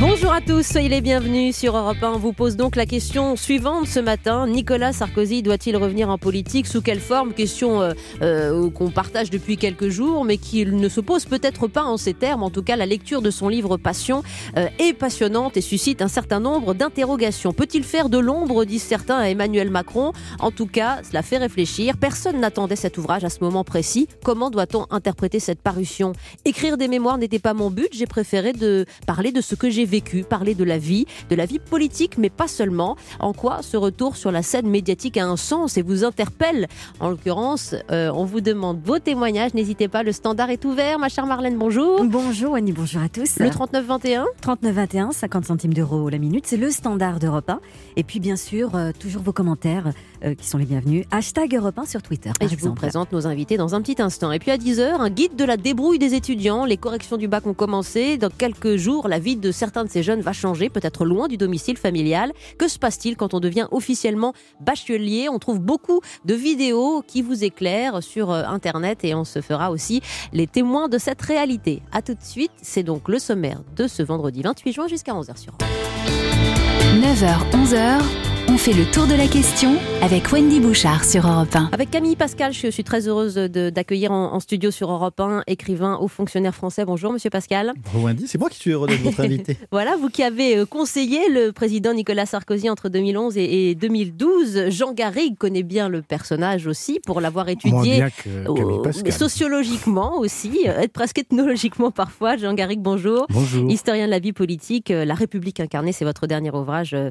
Bonjour à tous, soyez les bienvenus sur Europe 1. On vous pose donc la question suivante ce matin. Nicolas Sarkozy doit-il revenir en politique? Sous quelle forme? Question euh, euh, qu'on partage depuis quelques jours, mais qui ne se pose peut-être pas en ces termes. En tout cas, la lecture de son livre Passion euh, est passionnante et suscite un certain nombre d'interrogations. Peut-il faire de l'ombre, disent certains, à Emmanuel Macron? En tout cas, cela fait réfléchir. Personne n'attendait cet ouvrage à ce moment précis. Comment doit-on interpréter cette parution? Écrire des mémoires n'était pas mon but. J'ai préféré parler de ce que j'ai vécu, parler de la vie, de la vie politique, mais pas seulement. En quoi ce retour sur la scène médiatique a un sens et vous interpelle? En l'occurrence, euh, on vous demande vos témoignages. N'hésitez pas, le standard est ouvert. Ma chère Marlène, bonjour. Bonjour Annie, bonjour à tous. Le 3921 3921, 50 centimes d'euros la minute, c'est le standard d'Europe 1. Et puis bien sûr, euh, toujours vos commentaires euh, qui sont les bienvenus. Hashtag Europe 1 sur Twitter. Et par je vous présente nos invités dans un petit instant. Et puis à 10h, un guide de la débrouille des étudiants. Les corrections du bac ont commencé. Dans quelques jours, la vie de certains de ces jeunes va changer, peut-être loin du domicile familial. Que se passe-t-il quand on devient officiellement bachelier? On trouve beaucoup de vidéos qui vous éclairent sur euh, Internet et on se fera aussi les témoins de cette réalité. A tout de suite, c'est donc le sommaire de ce vendredi 28 juin jusqu'à 11h sur Europe 9h, 11h. On fait le tour de la question avec Wendy Bouchard sur Europe 1. Avec Camille Pascal, je suis très heureuse d'accueillir en, en studio sur Europe 1, écrivain, haut fonctionnaire français. Bonjour, monsieur Pascal. Bonjour Wendy, c'est moi qui suis heureux d'être votre invité. Voilà, vous qui avez euh, conseillé le président Nicolas Sarkozy entre 2011 et, et 2012. Jean Garrigue connaît bien le personnage aussi pour l'avoir étudié. que sociologiquement aussi, euh, presque ethnologiquement parfois. Jean Garrigue, bonjour. Bonjour. Historien de la vie politique, euh, La République incarnée, c'est votre dernier ouvrage euh,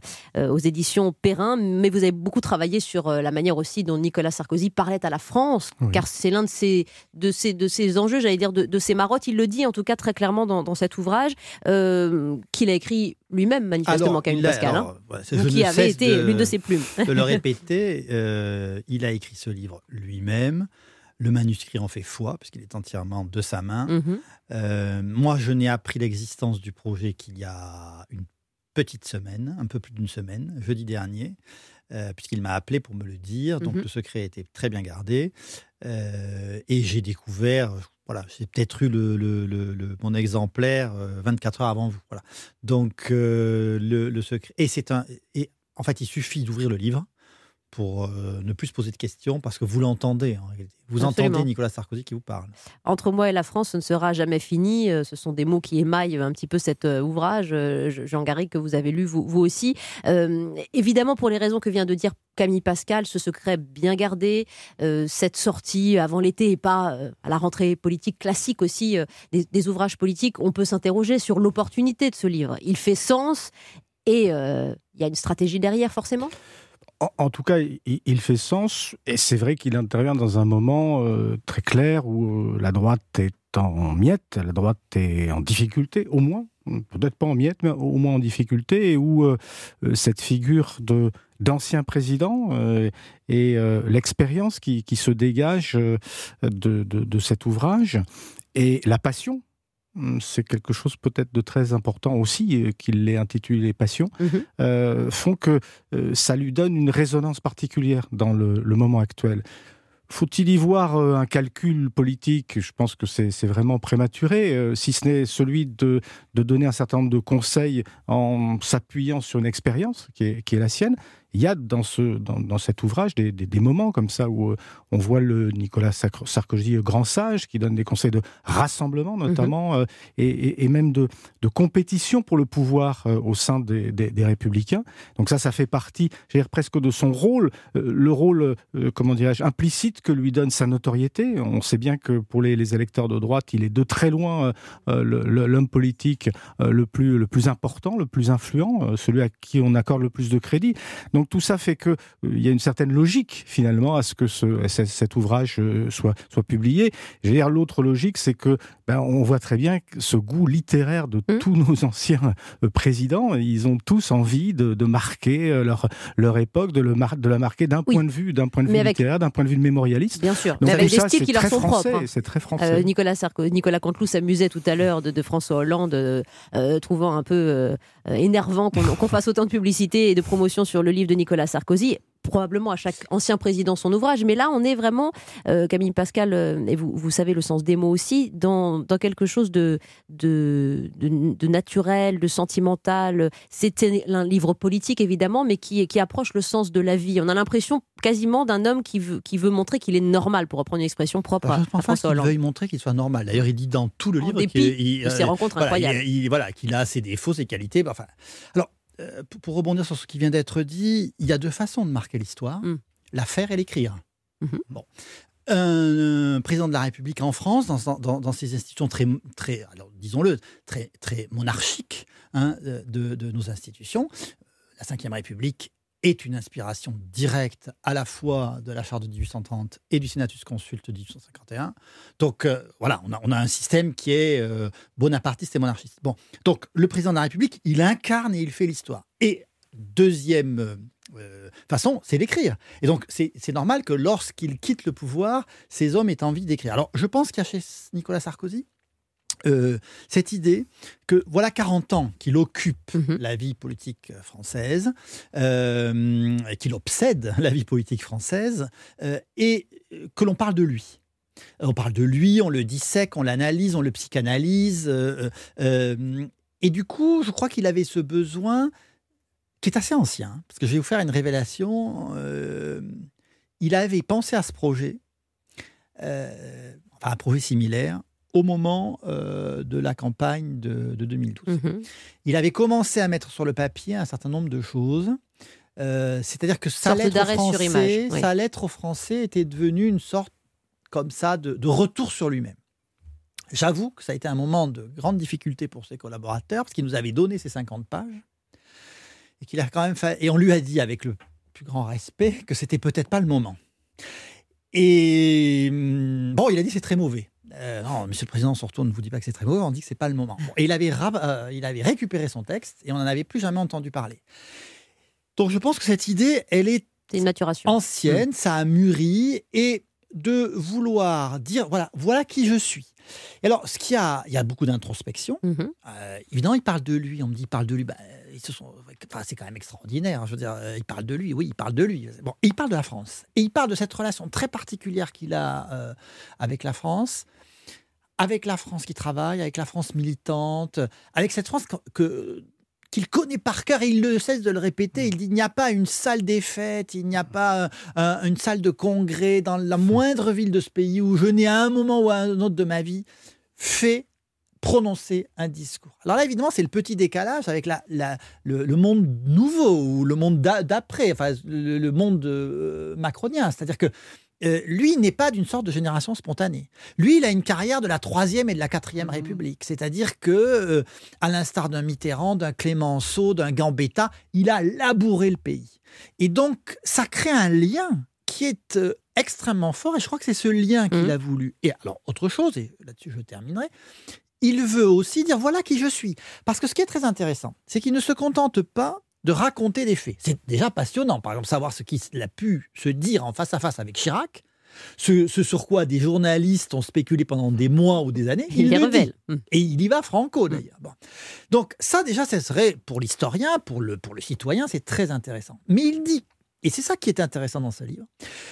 aux éditions Perrin. Mais vous avez beaucoup travaillé sur euh, la manière aussi dont Nicolas Sarkozy parlait à la France, Oui. car c'est l'un de ses, de, ses, de ses enjeux, j'allais dire, de, de ses marottes. Il le dit en tout cas très clairement dans, dans cet ouvrage, euh, qu'il a écrit lui-même manifestement, Alors, Camille a- Pascal. hein. alors, je qui cesse été de- l'une de ses plumes. de le répéter, euh, il a écrit ce livre lui-même. Le manuscrit en fait foi, puisqu'il est entièrement de sa main. Mhm. Euh, moi, je n'ai appris l'existence du projet qu'il y a une petite semaine, un peu plus d'une semaine, jeudi dernier, euh, puisqu'il m'a appelé pour me le dire. Donc, Mhm. le secret était très bien gardé. Euh, et j'ai découvert, voilà, j'ai peut-être eu le, le- le- le- mon exemplaire euh, 24 heures avant vous. Voilà. Donc, euh, le, le secret. Et c'est un. Et en fait, il suffit d'ouvrir le livre pour euh, ne plus se poser de questions parce que vous l'entendez en réalité. Vous Absolument. entendez Nicolas Sarkozy qui vous parle. Entre moi et la France, ce ne sera jamais fini. Euh, Ce sont des mots qui émaillent un petit peu cet euh, ouvrage, Jean Garrigue, que vous avez lu vous, vous aussi. Euh, évidemment, pour les raisons que vient de dire Camille Pascal, ce secret bien gardé, euh, cette sortie avant l'été et pas à la rentrée politique classique aussi, des, des ouvrages politiques, on peut s'interroger sur l'opportunité de ce livre. Il fait sens et il y a une stratégie derrière, forcément? En, tout cas, il, fait sens, et c'est vrai qu'il intervient dans un moment euh, très clair où euh, la droite est en miettes, la droite est en difficulté, au moins, peut-être pas en miettes, mais au moins en difficulté, et où euh, cette figure de d'ancien président et l'expérience qui, qui se dégage de, de, de cet ouvrage et la passion. Hum, C'est quelque chose peut-être de très important aussi, euh, qu'il l'ait intitulé Passion. Mhm. euh, font que euh, ça lui donne une résonance particulière dans le, le moment actuel. Faut-il y voir euh, un calcul politique? Je pense que c'est c'est vraiment prématuré, euh, si ce n'est celui de, de donner un certain nombre de conseils en s'appuyant sur une expérience qui est, qui est la sienne. Il y a dans, ce, dans, dans cet ouvrage des, des, des moments comme ça où euh, on voit le Nicolas Sarkozy euh, grand sage qui donne des conseils de rassemblement notamment euh, et, et- et même de, de compétition pour le pouvoir au sein des, des- républicains. Donc ça, ça fait partie, je dire, presque de son rôle, le rôle, comment dirais-je, implicite que lui donne sa notoriété. On sait bien que pour les, les électeurs de droite, il est de très loin l'homme politique le, plus, le plus important, le plus influent, celui à qui on accorde le plus de crédit. Donc tout ça fait que euh, il y a une certaine logique finalement à ce que ce, ce- cet ouvrage euh, soit, soit publié. L'autre logique, c'est que ben, on voit très bien ce goût littéraire de Mm. tous nos anciens euh, présidents, ils ont tous envie de, de marquer leur, leur époque, de, le mar- de la marquer d'un Oui. point de vue, d'un point de vue avec- littéraire, d'un point de vue mémorialiste. Bien sûr, Donc mais avec des ça, styles qui leur sont français, propres. hein. C'est très français. Euh, Nicolas Sarko- Nicolas Canteloup s'amusait tout à l'heure de, de François Hollande, euh, trouvant un peu euh, énervant qu'on fasse autant de publicité et de promotion sur le livre de Nicolas Sarkozy probablement à chaque ancien président son ouvrage, mais là on est vraiment, euh, Camille Pascal, euh, et vous, vous savez le sens des mots aussi, dans, dans quelque chose de, de, de, naturel, de sentimental. C'est un livre politique évidemment, mais qui, qui approche le sens de la vie. On a l'impression quasiment d'un homme qui veut, qui veut montrer qu'il est normal, pour reprendre une expression propre bah, je pense à François Hollande. veuille montrer qu'il soit normal. D'ailleurs, il dit dans tout le livre qu'il ses rencontres incroyables. voilà, qu'il a ses défauts, ses qualités. Bah, enfin, alors, euh, pour rebondir sur ce qui vient d'être dit, il y a deux façons de marquer l'histoire mm. la faire et l'écrire. Mm-hmm. Bon. Un, président de la République en France, dans, dans, ces institutions très, très disons-le, très, très monarchiques hein, de, de, nos institutions, la Ve République est une inspiration directe à la fois de la charte de 1830 et du Senatus Consulte de 1851. Donc euh, voilà, on a, on a, un système qui est euh, bonapartiste et monarchiste. Bon, donc le président de la République, il incarne et il fait l'histoire. Et deuxième euh, façon, c'est d'écrire. Et donc c'est normal que lorsqu'il quitte le pouvoir, ces hommes aient envie d'écrire. Alors je pense qu'il y a chez Nicolas Sarkozy euh, cette idée que voilà 40 ans qu'il occupe mhm. la vie politique française, euh, qu'il obsède la vie politique française, euh, et que l'on parle de lui. On parle de lui, on le dissèque, on l'analyse, on le psychanalyse. et du coup, je crois qu'il avait ce besoin qui est assez ancien, hein, parce que je vais vous faire une révélation. il avait pensé à ce projet, enfin un projet similaire, au moment euh, de la campagne de, 2012. Mhm. Il avait commencé à mettre sur le papier un certain nombre de choses. Euh, c'est-à-dire que sa lettre, français, sa lettre au français était devenue une sorte comme ça de, retour sur lui-même. J'avoue que ça a été un moment de grande difficulté pour ses collaborateurs parce qu'il nous avait donné ces 50 pages et qu'il a quand même fait, et on lui a dit avec le plus grand respect que c'était peut-être pas le moment. Et hum, bon, il a dit c'est très mauvais. Euh, non, Monsieur le Président, surtout, on ne vous dit pas que c'est très mauvais, on dit que c'est pas le moment. et il avait, euh, il avait récupéré son texte et on n'en avait plus jamais entendu parler. Donc je pense que cette idée, elle est, une maturation. ancienne, mm. ça a mûri et de vouloir dire voilà, voilà qui je suis. Et alors, ce qu'il y a, il y a beaucoup d'introspection. Mm-hmm. Euh, évidemment, il parle de lui. On me dit, il parle de lui. Bah, c'est quand même extraordinaire. Je veux dire, il parle de lui. Oui, il parle de lui. Bon, il parle de la France. Et il parle de cette relation très particulière qu'il a avec la France avec la France qui travaille, avec la France militante, avec cette France que, qu'il connaît par cœur et il ne cesse de le répéter. Il dit il n'y a pas une salle des fêtes, il n'y a pas euh, une salle de congrès dans la moindre ville de ce pays où je n'ai à un moment ou à un autre de ma vie fait prononcer un discours. Alors là, évidemment, c'est le petit décalage avec la, le, monde nouveau ou le monde d'après, enfin le, monde euh, macronien. C'est-à-dire que euh, lui n'est pas d'une sorte de génération spontanée. Lui, il a une carrière de la troisième et de la quatrième mmh. République. C'est-à-dire que, euh, à l'instar d'un Mitterrand, d'un Clémenceau, d'un Gambetta, il a labouré le pays. Et donc, ça crée un lien qui est euh, extrêmement fort. Et je crois que c'est ce lien qu'il mmh. a voulu. Et alors, autre chose, et là-dessus je terminerai, il veut aussi dire voilà qui je suis. Parce que ce qui est très intéressant, c'est qu'il ne se contente pas de raconter des faits. C'est déjà passionnant, par exemple, savoir ce qu'il a pu se dire en face à face avec Chirac, ce, sur quoi des journalistes ont spéculé pendant des mois ou des années. Il, les révèle. Hum. Et il y va franco, hum. d'ailleurs. Donc ça, déjà, ce serait, pour l'historien, pour le, pour le citoyen, c'est très intéressant. Mais il dit, et c'est ça qui est intéressant dans ce livre,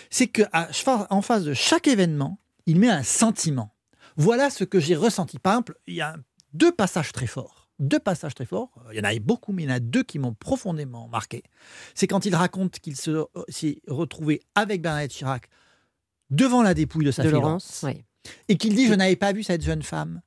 c'est qu'en face de chaque événement, il met un sentiment. Voilà ce que j'ai ressenti. Par exemple, il y a deux passages très forts deux passages très forts. Il y en avait beaucoup, mais il y en a deux qui m'ont profondément marqué. C'est quand il raconte qu'il s'est retrouvé avec Bernadette Chirac devant la dépouille de sa fille Laurence, et qu'il dit Je n'avais pas vu cette jeune femme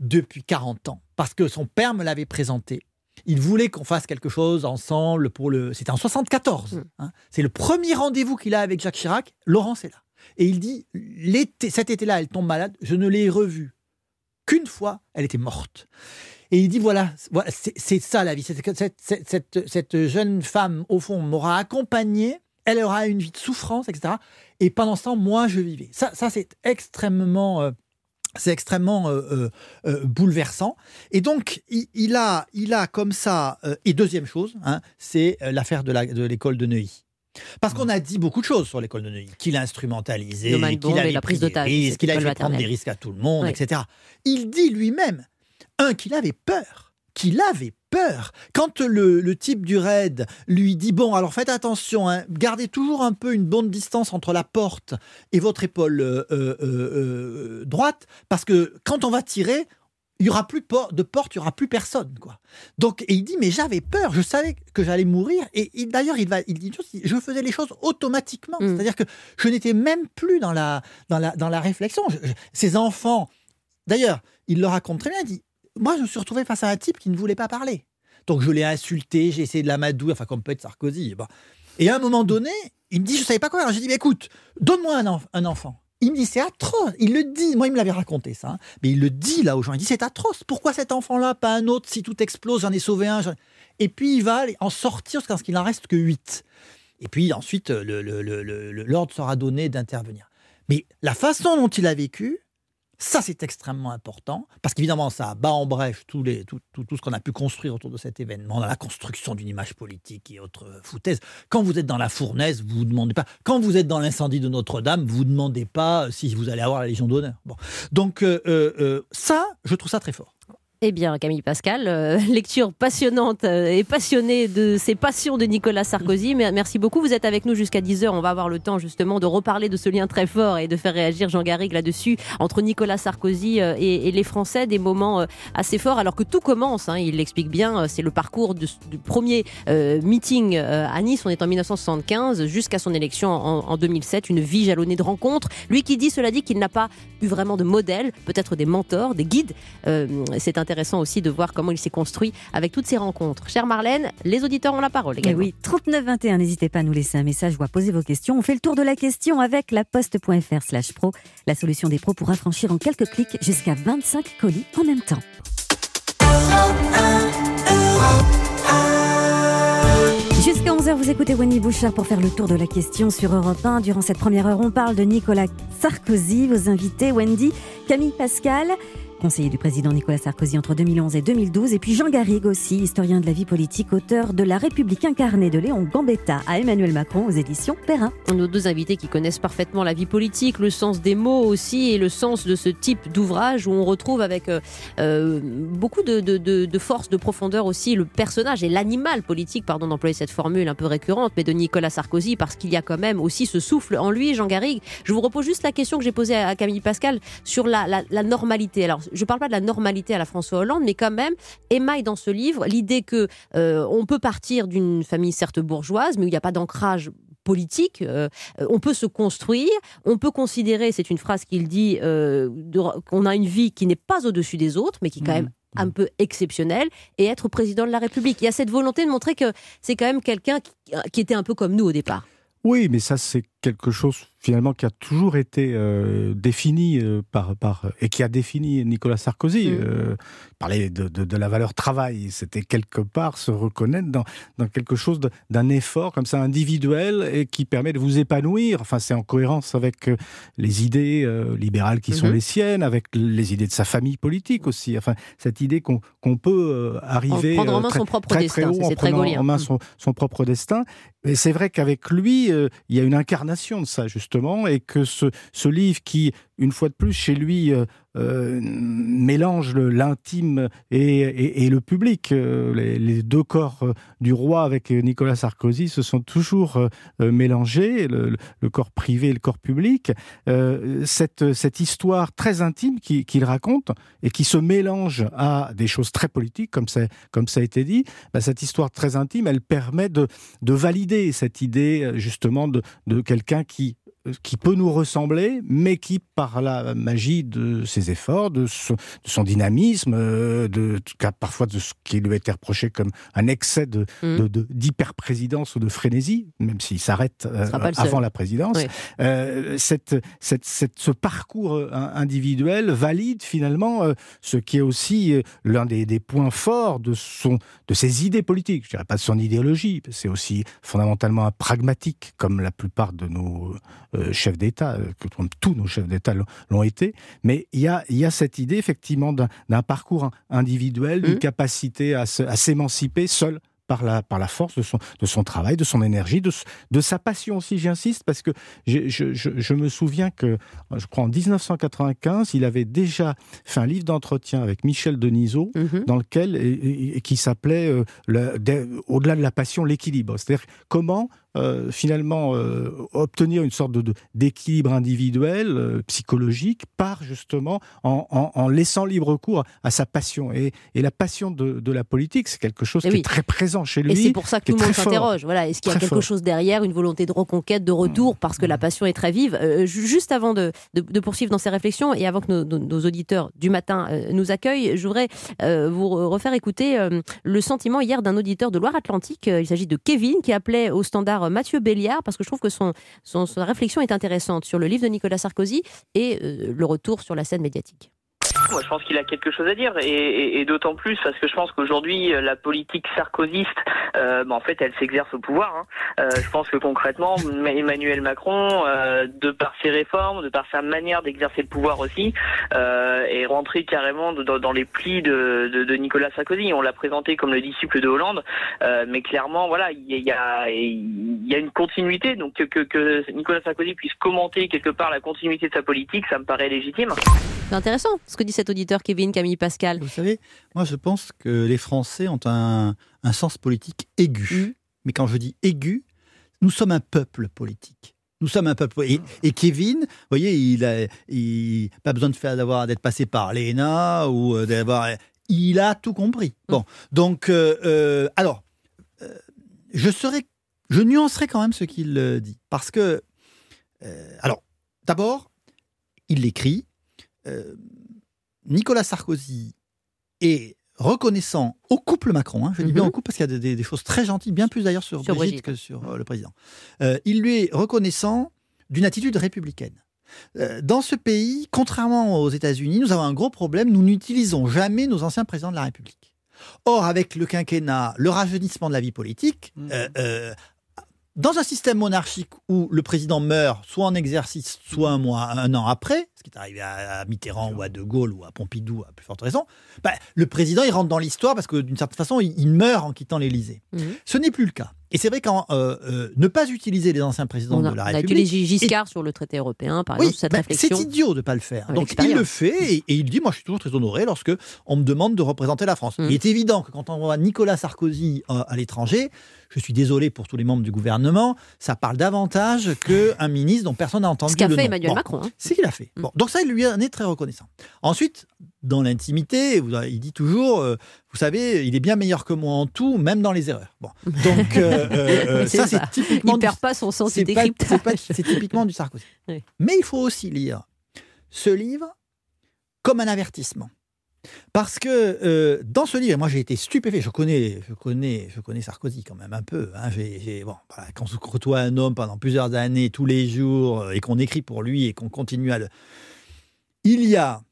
depuis 40 ans, parce que son père me l'avait présentée. Il voulait qu'on fasse quelque chose ensemble pour le. C'était en 74. Mm. Hein. C'est le premier rendez-vous qu'il a avec Jacques Chirac. Laurence est là. Et il dit l'été, cet été-là, elle tombe malade. Je ne l'ai revue qu'une fois. Elle était morte. Et il dit voilà, voilà c'est ça la vie. Cette, cette, cette, jeune femme, au fond, m'aura accompagné, elle aura une vie de souffrance, etc. Et pendant ce temps, moi, je vivais. Ça, ça c'est extrêmement. Euh, c'est extrêmement euh, euh, bouleversant. Et donc, il, a, il a comme ça. et deuxième chose, hein, c'est l'affaire de l'école de, de Neuilly. Parce qu'on a dit beaucoup de choses sur l'école de Neuilly, qu'il a instrumentalisé, qu'il a pris des risques, qu'il a fait prendre des risques à tout le monde, etc. Il dit lui-même un, qu'il avait peur, qu'il avait peur. Quand le, le, type du raid lui dit bon, alors faites attention, hein, gardez toujours un peu une bonne distance entre la porte et votre épaule euh, euh, euh, droite, parce que quand on va tirer, il y aura plus de porte, il y aura plus personne, quoi. Donc, et il dit, mais j'avais peur, je savais que j'allais mourir. Et, d'ailleurs, il va, il dit, je faisais les choses automatiquement, mm. c'est-à-dire que je n'étais même plus dans la, dans la, dans la réflexion. ces enfants, d'ailleurs, il le raconte très bien. Il dit, moi, je me suis retrouvé face à un type qui ne voulait pas parler. Donc, je l'ai insulté, j'ai essayé de l'amadouer, enfin, comme peut être Sarkozy. Et, à un moment donné, il me dit, je savais pas quoi. Alors, j'ai dit, écoute, donne-moi un, enfant. Il me dit c'est atroce. Il le dit. Moi, il me l'avait raconté ça. Hein. Mais il le dit là aux gens. Il dit c'est atroce. Pourquoi cet enfant-là, pas un autre? Si tout explose, j'en ai sauvé un. Et puis il va en sortir parce qu'il n'en reste que 8. Et puis ensuite, l'ordre sera donné d'intervenir. Mais la façon dont il a vécu, ça, c'est extrêmement important, parce qu'évidemment, ça bat en brèche tout, tout, ce qu'on a pu construire autour de cet événement, dans la construction d'une image politique et autres foutaises. Quand vous êtes dans la fournaise, vous ne demandez pas. Quand vous êtes dans l'incendie de Notre-Dame, vous ne demandez pas si vous allez avoir la Légion d'honneur. Donc, euh, euh, euh, ça, je trouve ça très fort. Eh bien, Camille Pascal, euh, lecture passionnante euh, et passionnée de ces passions de Nicolas Sarkozy. Merci beaucoup. Vous êtes avec nous jusqu'à 10h. On va avoir le temps justement de reparler de ce lien très fort et de faire réagir Jean Garrigue là-dessus entre Nicolas Sarkozy euh, et, les Français. Des moments assez forts alors que tout commence. Hein, il l'explique bien. C'est le parcours du premier meeting à Nice. On est en 1975 jusqu'à son élection en, en 2007. Une vie jalonnée de rencontres. Lui qui dit, cela dit, qu'il n'a pas eu vraiment de modèle, peut-être des mentors, des guides. C'est intéressant intéressant aussi de voir comment il s'est construit avec toutes ces rencontres. Chère Marlène, les auditeurs ont la parole également. oui, 3921, n'hésitez pas à nous laisser un message ou à poser vos questions. On fait le tour de la question avec la poste.fr slash pro, la solution des pros pour affranchir en quelques clics jusqu'à 25 colis en même temps. Jusqu'à 11h, vous écoutez Wendy Bouchard pour faire le tour de la question sur Europe 1. Durant cette première heure, on parle de Nicolas Sarkozy. Vos invités, Wendy, Camille Pascal conseiller du président Nicolas Sarkozy entre 2011 et 2012, et puis Jean Garrigue aussi, historien de la vie politique, auteur de La République incarnée de Léon Gambetta à Emmanuel Macron aux éditions Perrin. Nos deux invités qui connaissent parfaitement la vie politique, le sens des mots aussi, et le sens de ce type d'ouvrage où on retrouve avec euh, euh, beaucoup de, force, de profondeur aussi le personnage et l'animal politique, pardon d'employer cette formule un peu récurrente, mais de Nicolas Sarkozy, parce qu'il y a quand même aussi ce souffle en lui, Jean Garrigue. Je vous repose juste la question que j'ai posée à Camille Pascal sur la, la, la normalité. Alors, je ne parle pas de la normalité à la François Hollande, mais quand même émaille dans ce livre l'idée que euh, on peut partir d'une famille certes bourgeoise, mais où il n'y a pas d'ancrage politique, euh, on peut se construire, on peut considérer, c'est une phrase qu'il dit, euh, qu'on a une vie qui n'est pas au-dessus des autres, mais qui est quand mmh. même un peu exceptionnelle, et être président de la République. Il y a cette volonté de montrer que c'est quand même quelqu'un qui, était un peu comme nous au départ. Oui, mais ça c'est quelque chose finalement qui a toujours été euh, défini euh, par, par et qui a défini Nicolas Sarkozy. Mm. Euh, parler de, de, de, la valeur travail, c'était quelque part se reconnaître dans, dans quelque chose d'un effort comme ça individuel et qui permet de vous épanouir. Enfin, c'est en cohérence avec euh, les idées libérales qui sont mm-hmm. les siennes, avec les idées de sa famille politique aussi. Enfin, cette idée qu'on peut arriver prendre en main son propre destin, c'est très en main son, son propre destin. Et c'est vrai qu'avec lui, il y a une incarnation de ça justement et que ce, ce livre qui, une fois de plus, chez lui, euh, euh, mélange l'intime et, le public. Euh, les, deux corps du roi avec Nicolas Sarkozy se sont toujours mélangés, le, corps privé et le corps public. cette, cette histoire très intime qu'il raconte et qui se mélange à des choses très politiques, comme ça, comme ça a été dit, bah, cette histoire très intime, elle permet de, de valider cette idée justement de, de quelqu'un qui qui peut nous ressembler, mais qui, par la magie de ses efforts, de son, dynamisme, euh, de, parfois de ce qui lui a été reproché comme un excès de, mmh. d'hyper-présidence ou de frénésie, même s'il s'arrête euh, avant la présidence, euh, cette, cette, ce parcours individuel valide finalement ce qui est aussi l'un des, des, points forts de, son, de ses idées politiques. Je dirais pas de son idéologie, c'est aussi fondamentalement un pragmatique, comme la plupart de nos euh, chefs d'État, euh, comme tous nos chefs d'État l'ont été, mais il y a, y a cette idée effectivement d'un parcours individuel, d'une mmh. capacité à s'émanciper seul par la, par la force de son, de son travail, de son énergie, de, de sa passion aussi, j'insiste, parce que je, je, je, me souviens que, je crois en 1995, il avait déjà fait un livre d'entretien avec Michel Denisot, mhm. dans lequel, et, qui s'appelait euh, Au-delà de la passion, l'équilibre. C'est-à-dire comment euh, finalement euh, obtenir une sorte de, d'équilibre individuel, euh, psychologique, par justement en, laissant libre cours à sa passion. Et, et la passion de, la politique, c'est quelque chose eh qui est très présent chez lui. Et c'est pour ça que tout le monde s'interroge. Voilà, est-ce qu'il y a quelque chose derrière, une volonté de reconquête, de retour, parce que la mmh. passion est très vive? Juste avant de, poursuivre dans ces réflexions et avant que nos, auditeurs du matin nous accueillent, je voudrais vous refaire écouter le sentiment hier d'un auditeur de Loire-Atlantique. Il s'agit de Kevin qui appelait au standard Mathieu Béliard, parce que je trouve que son, son, sa réflexion est intéressante sur le livre de Nicolas Sarkozy et euh, le retour sur la scène médiatique. Moi, je pense qu'il a quelque chose à dire, et, d'autant plus parce que je pense qu'aujourd'hui, la politique sarkozyste, euh, bah, en fait, elle s'exerce au pouvoir. Hein. Euh, je pense que concrètement, Emmanuel Macron, euh, de par ses réformes, de par sa manière d'exercer le pouvoir aussi, est rentré carrément dans, les plis de, Nicolas Sarkozy. On l'a présenté comme le disciple de Hollande, mais clairement, voilà, il y a, y a, une continuité. Donc que, que Nicolas Sarkozy puisse commenter quelque part la continuité de sa politique, ça me paraît légitime. C'est intéressant ce que cet auditeur Kevin Camille Pascal. Vous savez, moi je pense que les Français ont un, sens politique aigu. Mm. Mais quand je dis aigu, nous sommes un peuple politique. Nous sommes un peuple. Et, et Kevin, vous voyez, il n'a il, pas besoin de faire d'avoir d'être passé par l'ENA ou euh, d'avoir. Il a tout compris. Mm. Bon, donc, euh, euh, alors, je serais, je nuancerai quand même ce qu'il dit, parce que, alors, d'abord, il l'écrit. Nicolas Sarkozy est reconnaissant au couple Macron, hein, je dis bien mhm. au couple parce qu'il y a des, choses très gentilles, bien plus d'ailleurs sur, Brigitte, que sur euh, le président. Euh, il lui est reconnaissant d'une attitude républicaine. Euh, dans ce pays, contrairement aux États-Unis, nous avons un gros problème, nous n'utilisons jamais nos anciens présidents de la République. Or, avec le quinquennat, le rajeunissement de la vie politique, mhm dans un système monarchique où le président meurt soit en exercice, soit un mois, un an après, ce qui est arrivé à Mitterrand ou à De Gaulle ou à Pompidou à plus forte raison, bah, le président il rentre dans l'histoire parce que d'une certaine façon il, meurt en quittant l'Élysée. Mhm. Ce n'est plus le cas. Et c'est vrai qu'en euh, euh, ne pas utiliser les anciens présidents de la République. On a utilisé Giscard sur le traité européen, par exemple, cette bah, réflexion. C'est idiot de ne pas le faire. Donc il le fait et, il dit Moi, je suis toujours très honoré lorsque on me demande de représenter la France. Mhm. Il est évident que quand on voit Nicolas Sarkozy euh, à l'étranger, je suis désolé pour tous les membres du gouvernement, ça parle davantage qu'un ministre dont personne n'a entendu Ce qu'a fait Emmanuel Macron. Hein. C'est ce qu'il a fait. Bon, donc ça, il lui en est très reconnaissant. Ensuite, dans l'intimité, il dit toujours, euh, vous savez, il est bien meilleur que moi en tout, même dans les erreurs. Bon, donc euh, euh, ça, c'est typiquement. Il perd pas son sens C'est typiquement du Sarkozy. Mais il faut aussi lire ce livre comme un avertissement. Parce que euh, dans ce livre, moi j'ai été stupéfait. Je connais, je connais, je connais Sarkozy quand même un peu. Hein. bon, quand on côtoie un homme pendant plusieurs années, tous les jours, et qu'on écrit pour lui et qu'on continue à le, il y a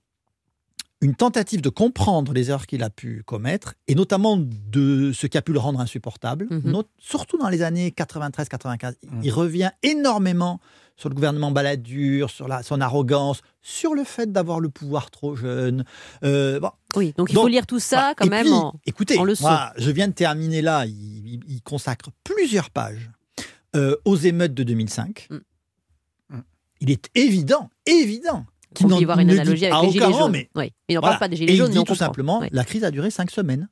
une tentative de comprendre les erreurs qu'il a pu commettre, et notamment de ce qui a pu le rendre insupportable, mhm. surtout dans les années 93-95. Il revient énormément sur le gouvernement Balladur, sur la, son arrogance, sur le fait d'avoir le pouvoir trop jeune. Euh, oui, donc il faut lire tout ça quand même en, écoutez, leçon. Moi, je viens de terminer là, il, consacre plusieurs pages euh, aux émeutes de 2005. Mm. Il est évident, évident peut y avoir une analogie avec les Gilets jaunes. Mais, oui. Il n'en parle pas des Gilets jaunes. Il dit tout simplement, la crise a duré cinq semaines.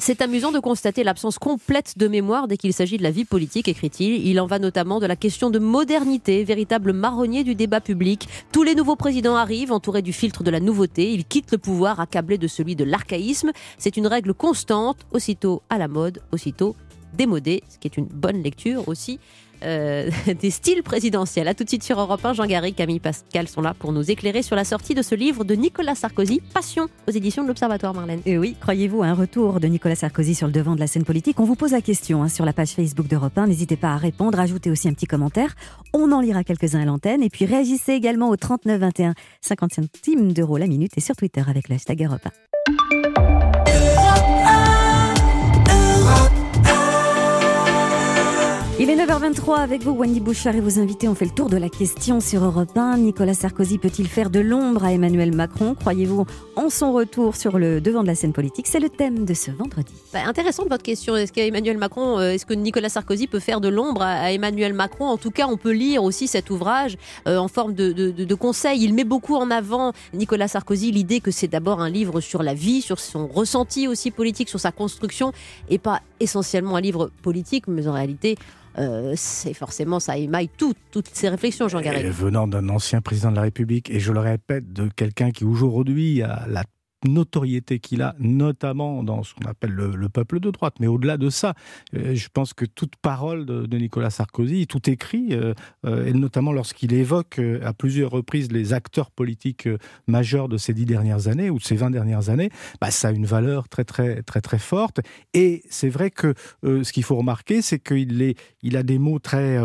C'est amusant de constater l'absence complète de mémoire dès qu'il s'agit de la vie politique, écrit-il. Il en va notamment de la question de modernité, véritable marronnier du débat public. Tous les nouveaux présidents arrivent, entourés du filtre de la nouveauté. Ils quittent le pouvoir, accablés de celui de l'archaïsme. C'est une règle constante, aussitôt à la mode, aussitôt démodé, ce qui est une bonne lecture aussi. Euh, des styles présidentiels. A tout de suite sur Europe 1, Jean Garry, Camille Pascal sont là pour nous éclairer sur la sortie de ce livre de Nicolas Sarkozy, Passion, aux éditions de l'Observatoire Marlène. Et oui, croyez-vous à un retour de Nicolas Sarkozy sur le devant de la scène politique? On vous pose la question hein, sur la page Facebook d'Europe 1. N'hésitez pas à répondre, ajoutez aussi un petit commentaire. On en lira quelques-uns à l'antenne. Et puis réagissez également au 39 21 50 centimes d'euros la minute et sur Twitter avec l'hashtag Europe 1. Il est 9h23 avec vous, Wendy Bouchard et vos invités. On fait le tour de la question sur Europe 1. Nicolas Sarkozy peut-il faire de l'ombre à Emmanuel Macron? Croyez-vous en son retour sur le devant de la scène politique? C'est le thème de ce vendredi. Bah, intéressante votre question. Est-ce euh, que Nicolas Sarkozy peut faire de l'ombre à, Emmanuel Macron? En tout cas, on peut lire aussi cet ouvrage euh, en forme de, conseil. Il met beaucoup en avant, Nicolas Sarkozy, l'idée que c'est d'abord un livre sur la vie, sur son ressenti aussi politique, sur sa construction, et pas essentiellement un livre politique, mais en réalité euh, c'est forcément ça émaille toutes ces réflexions, Jean Garry. Venant d'un ancien président de la République, et je le répète, de quelqu'un qui aujourd'hui a la notoriété qu'il a, notamment dans ce qu'on appelle le, peuple de droite. Mais au-delà de ça, euh, je pense que toute parole de, Nicolas Sarkozy, tout écrit, euh, euh, et notamment lorsqu'il évoque à plusieurs reprises les acteurs politiques majeurs de ces dix dernières années ou de ces vingt dernières années, bah, ça a une valeur très très très très forte. Et c'est vrai que ce qu'il faut remarquer, c'est qu'il est, il a des mots très,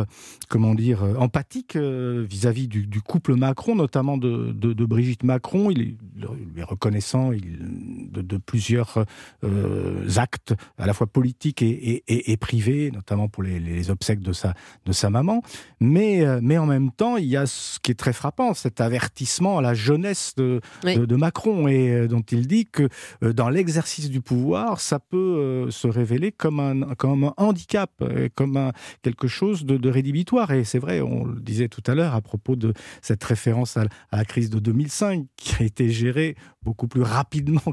comment dire, empathiques vis-à-vis du, couple Macron, notamment de, de, Brigitte Macron. Il est, il est reconnaissant de, plusieurs euh, actes, à la fois politiques et, privés, notamment pour les, obsèques de sa, de sa maman. Mais, euh, mais en même temps, il y a ce qui est très frappant, cet avertissement à la jeunesse de, de, Macron, et euh, dont il dit que dans l'exercice du pouvoir, ça peut se révéler comme un, comme un handicap, comme un, quelque chose de, rédhibitoire. Et c'est vrai, on le disait tout à l'heure à propos de cette référence à, à la crise de 2005, qui a été gérée beaucoup plus rapidement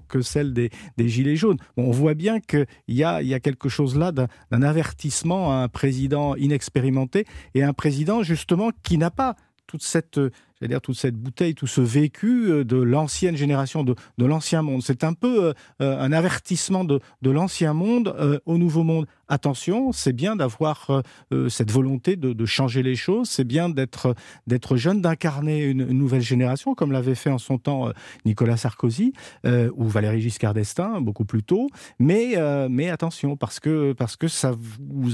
que celle des, Gilets jaunes. on voit bien qu'il y a, y a quelque chose là d'un avertissement à un président inexpérimenté et un président justement qui n'a pas toute cette c'est-à-dire toute cette bouteille, tout ce vécu euh, de l'ancienne génération, de, l'ancien monde. C'est un peu euh, euh, un avertissement de, l'ancien monde au nouveau monde. Attention, c'est bien d'avoir cette volonté de, changer les choses, c'est bien d'être jeune, d'incarner une, nouvelle génération, comme l'avait fait en son temps Nicolas Sarkozy ou Valéry Giscard d'Estaing, beaucoup plus tôt. Mais, attention, parce que, parce que ça, vous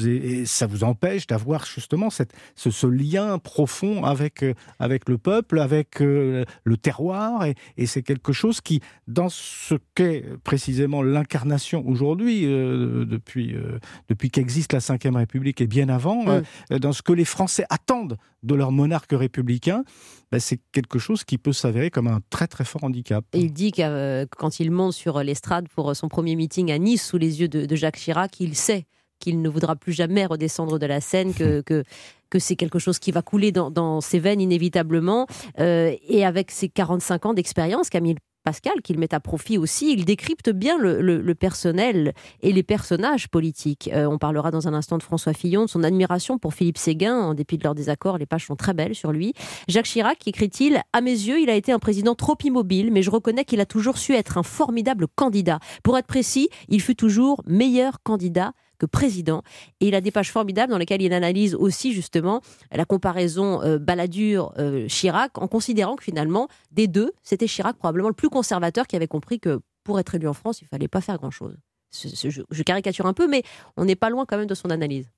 ça vous empêche d'avoir justement cette, ce, ce, lien profond avec, avec le peuple avec euh, le terroir, et, c'est quelque chose qui, dans ce qu'est précisément l'incarnation aujourd'hui, euh, depuis, euh, depuis qu'existe la Ve République et bien avant, dans ce que les Français attendent de leur monarque républicain, ben, c'est quelque chose qui peut s'avérer comme un très très fort handicap. Et il dit que quand il monte sur l'estrade pour son premier meeting à Nice sous les yeux de, de Jacques Chirac, il sait qu'il ne voudra plus jamais redescendre de la scène, que, que, que c'est quelque chose qui va couler dans, ses veines inévitablement. Euh, et avec ses 45 ans d'expérience, Camille Pascal, qu'il met à profit aussi, il décrypte bien le, personnel et les personnages politiques. Euh, on parlera dans un instant de François Fillon, de son admiration pour Philippe Séguin, en dépit de leurs désaccords, les pages sont très belles sur lui. Jacques Chirac, écrit-il, à mes yeux, il a été un président trop immobile, mais je reconnais qu'il a toujours su être un formidable candidat. Pour être précis, il fut toujours meilleur candidat que président. Et il a des pages formidables dans lesquelles il analyse aussi justement la comparaison euh, Balladur-Chirac en considérant que finalement, des deux, c'était Chirac probablement le plus conservateur qui avait compris que pour être élu en France, il fallait pas faire grand-chose. Je, caricature un peu, mais on n'est pas loin quand même de son analyse.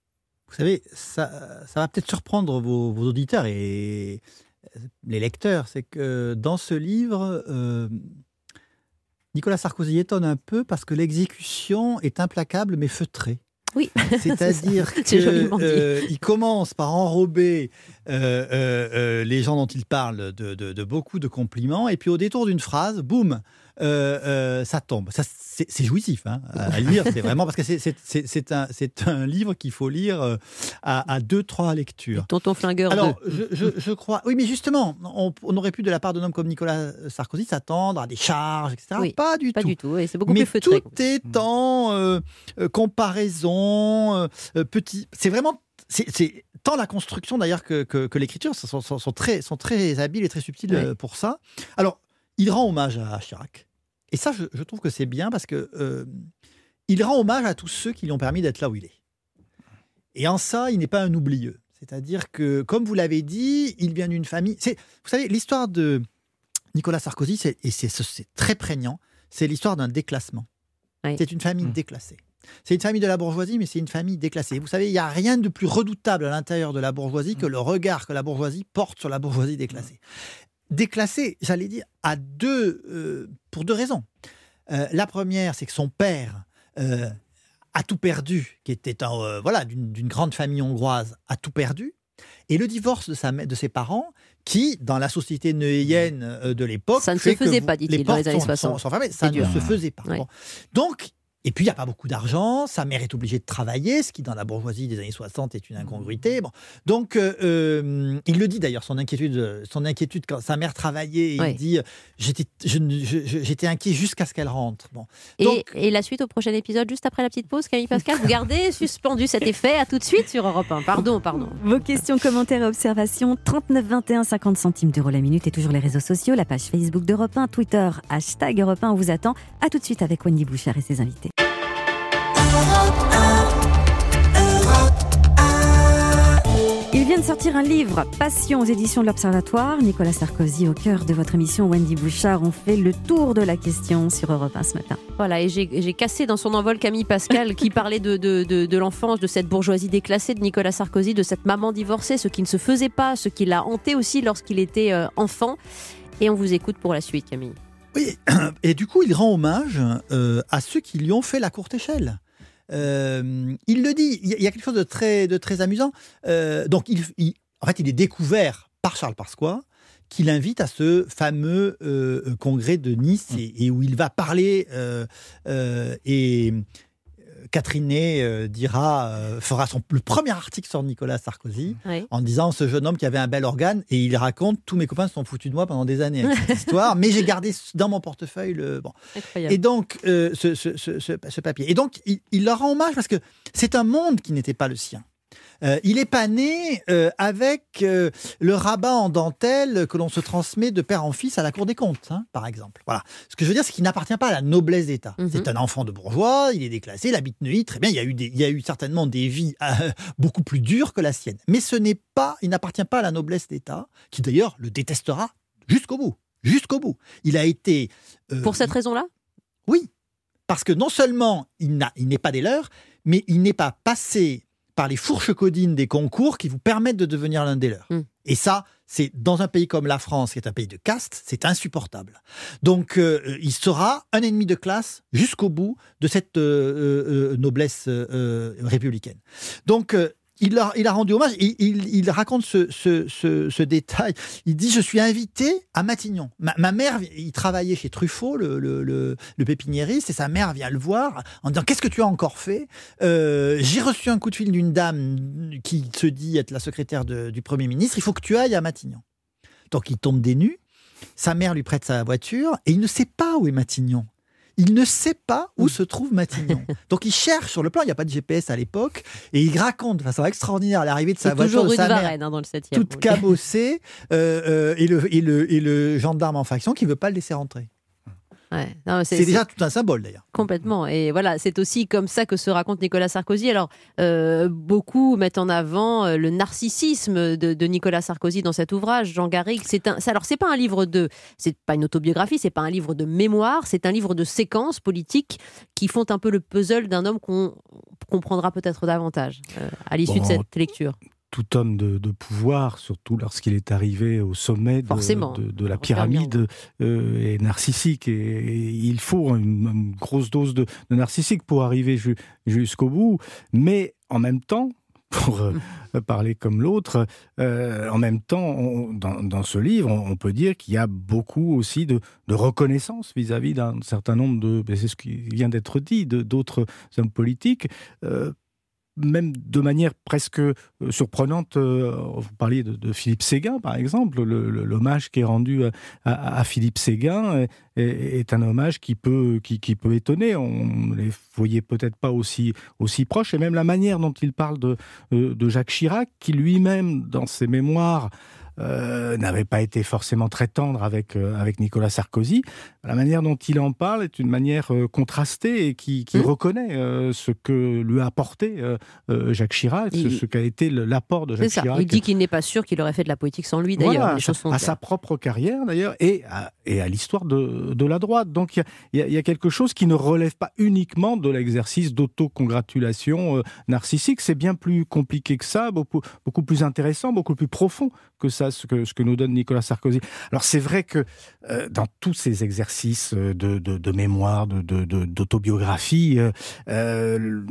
Vous savez, ça, va peut-être surprendre vos, auditeurs et euh, les lecteurs, c'est que dans ce livre, euh, Nicolas Sarkozy étonne un peu parce que l'exécution est implacable mais feutrée. Oui. C'est-à-dire qu'il euh, commence par enrober euh, euh, les gens dont il parle de, beaucoup de compliments, et puis au détour d'une phrase, boum, ça tombe. Ça, c'est jouissif hein, à lire, c'est vraiment parce que c'est un, un livre qu'il faut lire à, deux, trois lectures. Tonton Flingueur. Alors, je, crois. Oui, mais justement, on, aurait pu, de la part d'un homme comme Nicolas Sarkozy, s'attendre à des charges, etc. pas du pas tout. du tout. c'est beaucoup plus feutré. Tout est en comparaison euh, euh, petit. C'est vraiment. C'est tant la construction d'ailleurs que, que, l'écriture sont, sont, très, sont très habiles et très subtiles euh, pour ça. Alors, il rend hommage à Chirac. Et ça, je, trouve que c'est bien parce que il rend hommage à tous ceux qui lui ont permis d'être là où il est. Et en ça, il n'est pas un oublieux. C'est-à-dire que, comme vous l'avez dit, il vient d'une famille. Vous savez, l'histoire de Nicolas Sarkozy, et c'est très prégnant, c'est l'histoire d'un déclassement. C'est une famille mmh. déclassée. C'est une famille de la bourgeoisie, mais c'est une famille déclassée. Vous savez, il n'y a rien de plus redoutable à l'intérieur de la bourgeoisie que le regard que la bourgeoisie porte sur la bourgeoisie déclassée. Déclassée, j'allais dire, à deux, euh, pour deux raisons. Euh, la première, c'est que son père euh, a tout perdu, qui était un, voilà d'une grande famille hongroise, a tout perdu. Et le divorce de, sa, de ses parents, qui, dans la société neuillienne de l'époque, ça ne se faisait pas, dit-il, dans les années 60. ça ne se faisait pas. Donc, et puis, il n'y a pas beaucoup d'argent. Sa mère est obligée de travailler, ce qui, dans la bourgeoisie des années 60, est une incongruité. Bon. Donc, euh, euh, il le dit d'ailleurs, son inquiétude, son inquiétude quand sa mère travaillait. Il dit J'étais inquiet jusqu'à ce qu'elle rentre. Bon. et, la suite au prochain épisode, juste après la petite pause, Camille Pascal, vous gardez suspendu cet effet. À tout de suite sur Europe 1. Pardon, pardon. Vos questions, commentaires et observations 39 21 50 centimes d'euros la minute et toujours les réseaux sociaux, la page Facebook d'Europe 1, Twitter, hashtag Europe 1. On vous attend. À tout de suite avec Wendy Bouchard et ses invités. Vient de sortir un livre, Passion aux éditions de l'Observatoire. Nicolas Sarkozy au cœur de votre émission. Wendy Bouchard, on fait le tour de la question sur Europe 1 ce matin. Voilà, et j'ai cassé dans son envol Camille Pascal qui parlait de, de, de, l'enfance, de cette bourgeoisie déclassée de Nicolas Sarkozy, de cette maman divorcée, ce qui ne se faisait pas, ce qui l'a hanté aussi lorsqu'il était euh, enfant. Et on vous écoute pour la suite, Camille. Oui, et du coup, il rend hommage euh, à ceux qui lui ont fait la courte échelle. Euh, il le dit, il y a quelque chose de très, de très amusant. Euh, donc, il, en fait, il est découvert par Charles Pasqua, qui l'invite à ce fameux congrès de Nice mmh. et, où il va parler et Catherine euh, dira, euh, fera son, le premier article sur Nicolas Sarkozy en disant ce jeune homme qui avait un bel organe et il raconte tous mes copains se sont foutus de moi pendant des années avec cette histoire, mais j'ai gardé dans mon portefeuille le bon. Et donc euh, ce, ce, ce, papier. Et donc il, il leur rend hommage parce que c'est un monde qui n'était pas le sien. Euh, il est pas né euh, avec euh, le rabat en dentelle que l'on se transmet de père en fils à la Cour des comptes, hein, par exemple. Voilà. Ce que je veux dire, c'est qu'il n'appartient pas à la noblesse d'État. Mhm. C'est un enfant de bourgeois, il est déclassé, il habite Neuilly, très bien. Il y a eu, il y a eu certainement des vies beaucoup plus dures que la sienne. Mais ce n'est pas, il n'appartient pas à la noblesse d'État, qui d'ailleurs le détestera jusqu'au bout. Jusqu'au bout. Il a été. Pour cette raison-là? Oui. Parce que non seulement il n'est pas des leurs, mais il n'est pas passé par les fourches codines des concours qui vous permettent de devenir l'un des leurs. Hmm. Et ça, c'est dans un pays comme la France, qui est un pays de caste, c'est insupportable. Donc, euh, il sera un ennemi de classe jusqu'au bout de cette euh, euh, noblesse républicaine. Donc, il a, il a rendu hommage. Il, il, raconte ce, ce, détail. Il dit Je suis invité à Matignon. Ma, mère, il travaillait chez Truffaut, le, le, le, pépiniériste, et sa mère vient le voir en disant Qu'est-ce que tu as encore fait? Euh, J'ai reçu un coup de fil d'une dame qui se dit être la secrétaire du Premier ministre. Il faut que tu ailles à Matignon. Donc il tombe des nues. Sa mère lui prête sa voiture et il ne sait pas où est Matignon il ne sait pas où mm. se trouve Matignon. Donc il cherche sur le plan, il n'y a pas de GPS à l'époque, et il raconte de façon extraordinaire l'arrivée de sa voiture de sa mère, hein, dans le 7 toute cabossée, euh, euh, et, le, et, le, et le gendarme en faction qui ne veut pas le laisser rentrer c'est déjà tout un symbole d'ailleurs. Complètement. Et voilà, c'est aussi comme ça que se raconte Nicolas Sarkozy. Alors, euh, beaucoup mettent en avant euh, le narcissisme de, Nicolas Sarkozy dans cet ouvrage. Jean Garrigue, c'est un. Alors, c'est pas un livre de. C'est pas une autobiographie, c'est pas un livre de mémoire, c'est un livre de séquences politiques qui font un peu le puzzle d'un homme qu'on comprendra peut-être davantage euh, à l'issue de cette lecture tout homme de, pouvoir, surtout lorsqu'il est arrivé au sommet de, de, la pyramide, euh, est narcissique. Et, il faut une, grosse dose de, narcissique pour arriver jusqu'au bout. Mais en même temps, pour euh, parler comme l'autre, euh, en même temps, dans, ce livre, on, peut dire qu'il y a beaucoup aussi de, reconnaissance vis-à-vis d'un certain nombre de, c'est ce qui vient d'être dit, d'autres hommes politiques même de manière presque euh, surprenante, euh, vous parliez de, Philippe Séguin, par exemple, l'hommage qui est rendu à, Philippe Séguin est, un hommage qui peut, qui, peut étonner. On ne les voyait peut-être pas aussi, aussi proches, et même la manière dont il parle de, euh, de Jacques Chirac, qui lui-même, dans ses mémoires, euh, n'avait pas été forcément très tendre avec, euh, avec Nicolas Sarkozy. La manière dont il en parle est une manière euh, contrastée et qui, qui mmh. reconnaît ce que lui a apporté Jacques Chirac, ce, qu'a été l'apport de Jacques Chirac. Il dit qu'il n'est pas sûr qu'il aurait fait de la politique sans lui, d'ailleurs. à, sa, propre carrière, d'ailleurs, et à, et à l'histoire de, de, la droite. Donc il y, y, a quelque chose qui ne relève pas uniquement de l'exercice d'autocongratulation narcissique. C'est bien plus compliqué que ça, beaucoup, beaucoup plus intéressant, beaucoup plus profond que ça ce que, nous donne Nicolas Sarkozy. Alors c'est vrai que euh, dans tous ces exercices de, de, de mémoire, d'autobiographie, de, euh,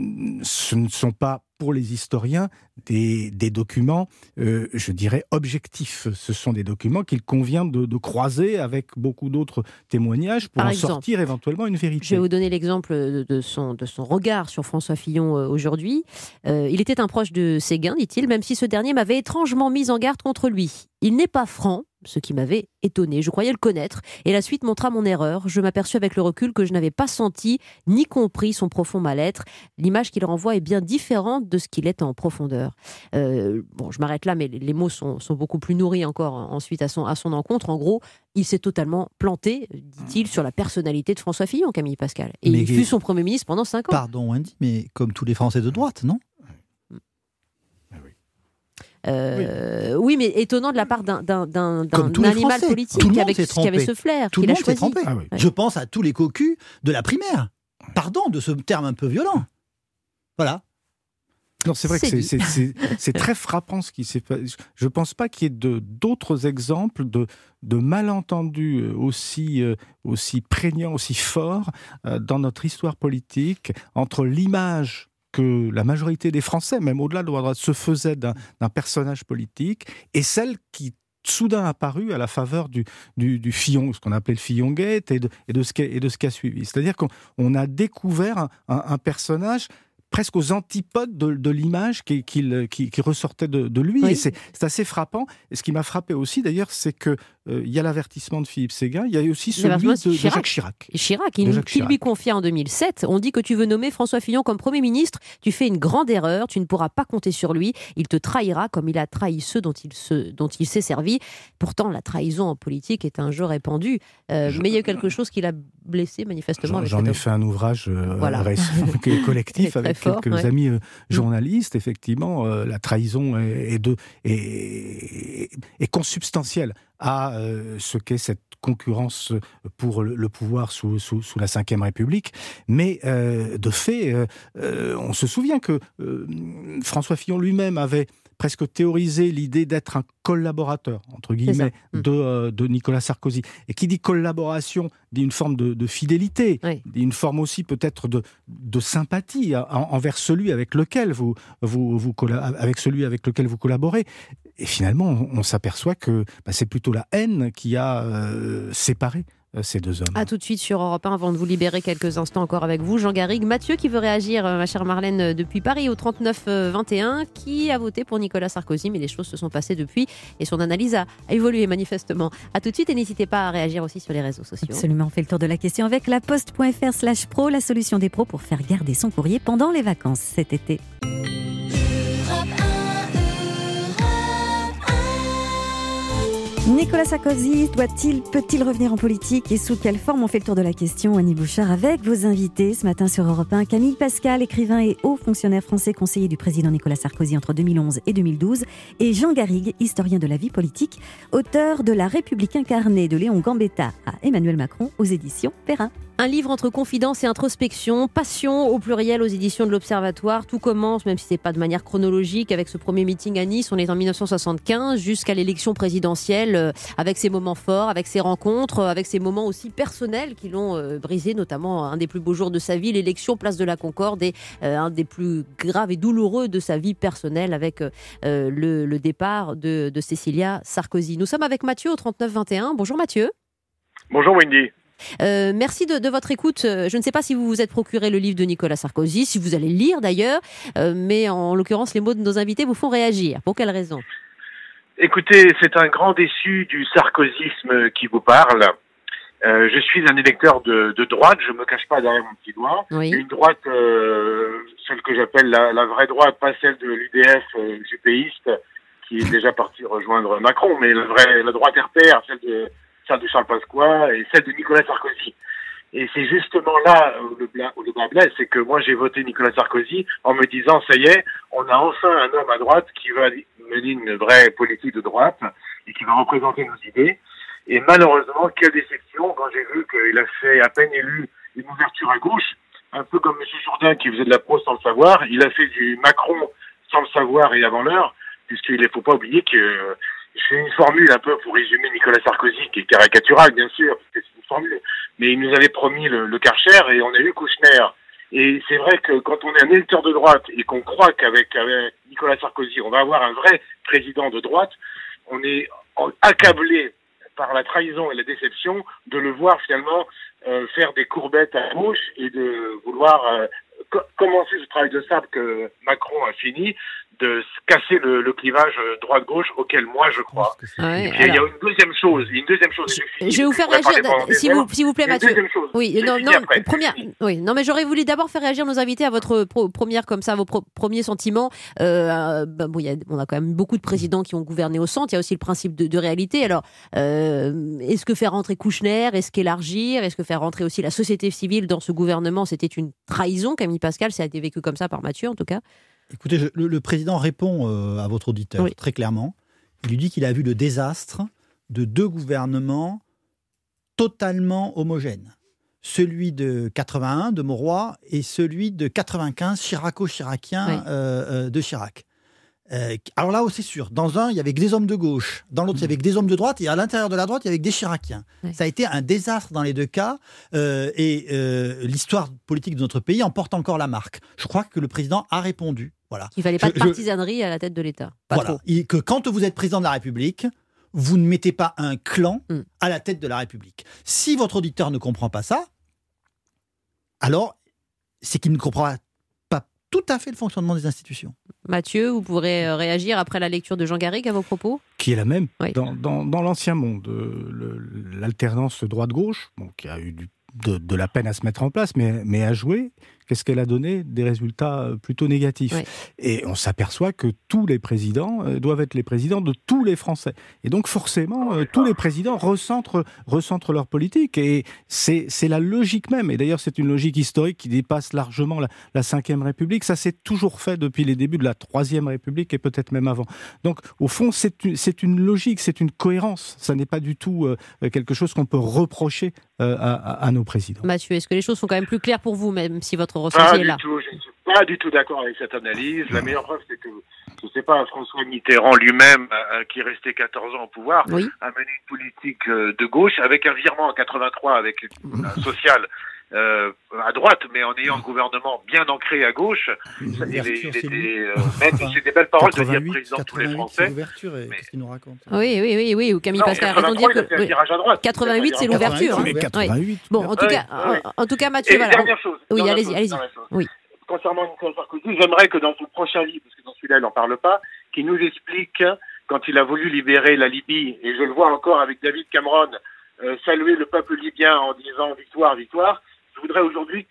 ce ne sont pas pour les historiens des, des documents, euh, je dirais, objectifs. Ce sont des documents qu'il convient de, de, croiser avec beaucoup d'autres témoignages pour en sortir éventuellement une vérité. Je vais vous donner l'exemple de son, de son regard sur François Fillon euh, aujourd'hui. Euh, il était un proche de Séguin, dit-il, même si ce dernier m'avait étrangement mis en garde contre lui. Il n'est pas franc, ce qui m'avait étonné. Je croyais le connaître, et la suite montra mon erreur. Je m'aperçus avec le recul que je n'avais pas senti ni compris son profond mal-être. L'image qu'il renvoie est bien différente de ce qu'il est en profondeur. Euh, bon, je m'arrête là, mais les mots sont, beaucoup plus nourris encore ensuite à son, à son encontre. En gros, il s'est totalement planté, dit-il, sur la personnalité de François Fillon, Camille Pascal. Et il fut son Premier ministre pendant cinq ans. Pardon, Wendy, mais comme tous les Français de droite, non? Euh, oui. mais étonnant de la part d'un animal politique qui, avait, qui avait ce flair, qu'il a choisi. Ah Je pense à tous les cocus de la primaire. Pardon de ce terme un peu violent. Voilà. Non, c'est vrai que c'est très frappant ce qui s'est fait. Je ne pense pas qu'il y ait d'autres exemples de, de malentendus euh, aussi, euh, aussi prégnants, aussi forts dans notre histoire politique entre l'image que la majorité des Français, même au-delà de droite, se faisaient d'un personnage politique, et celle qui soudain apparut à la faveur du, du, Fillon, ce qu'on appelait le Fillon Gate, et de, et de ce qui a suivi. C'est-à-dire qu'on a découvert un personnage presque aux antipodes de, l'image qui, qui, ressortait de, lui. Et c'est assez frappant. Et ce qui m'a frappé aussi, d'ailleurs, c'est que euh, il y a l'avertissement de Philippe Séguin, il y a aussi celui de, Jacques Chirac. Chirac, qui lui confia en 2007, on dit que tu veux nommer François Fillon comme Premier ministre, tu fais une grande erreur, tu ne pourras pas compter sur lui, il te trahira comme il a trahi ceux dont il, se, dont il s'est servi. Pourtant, la trahison en politique est un jeu répandu, euh, mais il y a quelque chose qui l'a blessé manifestement. J'en ai fait un ouvrage euh, collectif avec quelques amis mm. journalistes. Effectivement, la trahison est, de, est, est consubstantielle à euh, ce qu'est cette concurrence pour le, pouvoir sous, sous, sous, la Ve République. Mais de fait, on se souvient que François Fillon lui-même avait presque théorisé l'idée d'être un collaborateur, entre guillemets, mm. de, euh, de, Nicolas Sarkozy. Et qui dit collaboration dit une forme de, fidélité, dit une forme aussi peut-être de, de sympathie envers celui avec lequel vous, vous, vous, avec celui avec lequel vous collaborez. Et finalement, on, s'aperçoit que bah, c'est plutôt la haine qui a euh, séparé ces deux hommes. A tout de suite sur Europe 1 avant de vous libérer quelques instants encore avec vous, Jean Garrigue. Mathieu qui veut réagir, euh, ma chère Marlène, euh, depuis Paris au 39-21, qui a voté pour Nicolas Sarkozy, mais les choses se sont passées depuis et son analyse a, évolué manifestement. A tout de suite et n'hésitez pas à réagir aussi sur les réseaux sociaux. Absolument, on fait le tour de la question avec la poste.fr slash pro, la solution des pros pour faire garder son courrier pendant les vacances cet été. Nicolas Sarkozy doit-il, peut-il revenir en politique et sous quelle forme On fait le tour de la question, Annie Bouchard, avec vos invités ce matin sur Europe 1. Camille Pascal, écrivain et haut fonctionnaire français, conseiller du président Nicolas Sarkozy entre 2011 et 2012, et Jean Garrigue, historien de la vie politique, auteur de La République incarnée de Léon Gambetta à Emmanuel Macron aux éditions Perrin. Un livre entre confidence et introspection, passion au pluriel aux éditions de l'Observatoire. Tout commence, même si c'est pas de manière chronologique, avec ce premier meeting à Nice. On est en 1975 jusqu'à l'élection présidentielle, euh, avec ses moments forts, avec ses rencontres, euh, avec ses moments aussi personnels qui l'ont euh, brisé, notamment un des plus beaux jours de sa vie, l'élection place de la Concorde, et un des plus graves et douloureux de sa vie personnelle, avec le, départ de, de Cécilia Sarkozy. Nous sommes avec Mathieu au 39-21. Bonjour Mathieu. Bonjour Wendy. Euh, merci de, votre écoute. Je ne sais pas si vous vous êtes procuré le livre de Nicolas Sarkozy, si vous allez le lire d'ailleurs, euh, mais en l'occurrence, les mots de nos invités vous font réagir. Pour quelle raison? Écoutez, c'est un grand déçu du sarkozysme qui vous parle. je suis un électeur de, droite, je me cache pas derrière mon petit doigt. Une droite, celle que j'appelle la, vraie droite, pas celle de l'UDF GPiste, qui est déjà parti rejoindre Macron, mais la vraie, la droite RPR, celle de celle de Charles Pasqua et celle de Nicolas Sarkozy. Et c'est justement là où le, bas blesse, c'est que moi j'ai voté Nicolas Sarkozy en me disant ça y est, on a enfin un homme à droite qui va mener une vraie politique de droite et qui va représenter nos idées. Et malheureusement, quelle déception quand j'ai vu qu'il a fait à peine élu une ouverture à gauche, un peu comme M. Jourdain qui faisait de la pro sans le savoir. Il a fait du Macron sans le savoir et avant l'heure, puisqu'il ne faut pas oublier que j'ai une formule un peu pour résumer Nicolas Sarkozy, qui est caricaturale, bien sûr, parce que c'est une formule, mais il nous avait promis le, le Karcher et on a eu Kouchner. Et c'est vrai que quand on est un électeur de droite et qu'on croit qu'avec Nicolas Sarkozy, on va avoir un vrai président de droite, on est accablé par la trahison et la déception de le voir finalement euh, faire des courbettes à gauche et de vouloir euh, commencer ce travail de sable que Macron a fini de casser le, le clivage droite-gauche auquel moi je crois. Ouais, il y a une deuxième chose, une deuxième chose. Je, je vais vous faire réagir, s'il vous, vous plaît, Mathieu. Chose, oui, non, non, première, oui, non, mais j'aurais voulu d'abord faire réagir nos invités à votre pro, première comme ça, vos pro, premiers sentiments. Euh, bah, bon, y a, on a quand même beaucoup de présidents qui ont gouverné au centre. Il y a aussi le principe de, de réalité. Alors, euh, est-ce que faire rentrer Kouchner, est-ce qu'élargir, est-ce que faire rentrer aussi la société civile dans ce gouvernement, c'était une trahison, Camille Pascal, ça a été vécu comme ça par Mathieu en tout cas. Écoutez, je, le, le, président répond euh, à votre auditeur oui. très clairement. Il lui dit qu'il a vu le désastre de deux gouvernements totalement homogènes. Celui de 81 de Mauroy et celui de 95 chiraco-chiracien oui. euh, de Chirac. Euh, alors là, c'est sûr, dans un, il y avait que des hommes de gauche, dans l'autre, il y avait que des hommes de droite, et à l'intérieur de la droite, il y avait que des chiraciens. Oui. Ça a été un désastre dans les deux cas, euh, et euh, l'histoire politique de notre pays en porte encore la marque. Je crois que le président a répondu. Voilà. Il fallait pas je, de partisanerie je... à la tête de l'État. Voilà. Et que quand vous êtes président de la République, vous ne mettez pas un clan mm. à la tête de la République. Si votre auditeur ne comprend pas ça, alors c'est qu'il ne comprend pas tout à fait le fonctionnement des institutions. Mathieu, vous pourrez euh, réagir après la lecture de Jean Garrigue à vos propos? Qui est la même. Oui. Dans, dans, dans l'ancien monde, l'alternance droite-gauche, bon, qui a eu du, de, de, la peine à se mettre en place, mais, mais à jouer, qu'est-ce qu'elle a donné Des résultats euh, plutôt négatifs. Oui. Et on s'aperçoit que tous les présidents euh, doivent être les présidents de tous les Français. Et donc forcément, euh, tous les présidents recentrent, recentrent leur politique. Et c'est la logique même. Et d'ailleurs, c'est une logique historique qui dépasse largement la, la Ve République. Ça s'est toujours fait depuis les débuts de la Troisième République et peut-être même avant. Donc au fond, c'est une, une logique, c'est une cohérence. Ça n'est pas du tout quelque chose qu'on peut reprocher à, à, nos présidents. Mathieu, est-ce que les choses sont quand même plus claires pour vous, même si votre ressenti est là tout, Je ne suis pas du tout d'accord avec cette analyse. La meilleure preuve, c'est que, je ne sais pas, François Mitterrand lui-même, euh, qui est resté 14 ans au pouvoir, oui. a mené une politique euh, de gauche avec un virement en 83 avec un social euh, à droite, mais en ayant un gouvernement bien ancré à gauche. Il, il était, euh, même c'est des belles paroles 88, de dire président de tous les Français. l'ouverture, mais... qu'est-ce qu'il nous raconte? Oui, oui, oui, oui. Ou Camille Pascal a raison de dire que. Oui. À droite, 88, c'est l'ouverture. Mais 88. Bon, en tout, cas, en, en, tout cas, Mathieu. Et voilà. dernière chose. Oui, allez-y, allez-y. Oui. Concernant Nicolas Sarkozy, j'aimerais que dans son prochain livre, parce que dans celui-là, il n'en parle pas, qu'il nous explique quand il a voulu libérer la Libye, et je le vois encore avec David Cameron, euh, saluer le peuple libyen en disant victoire, victoire je voudrais aujourd'hui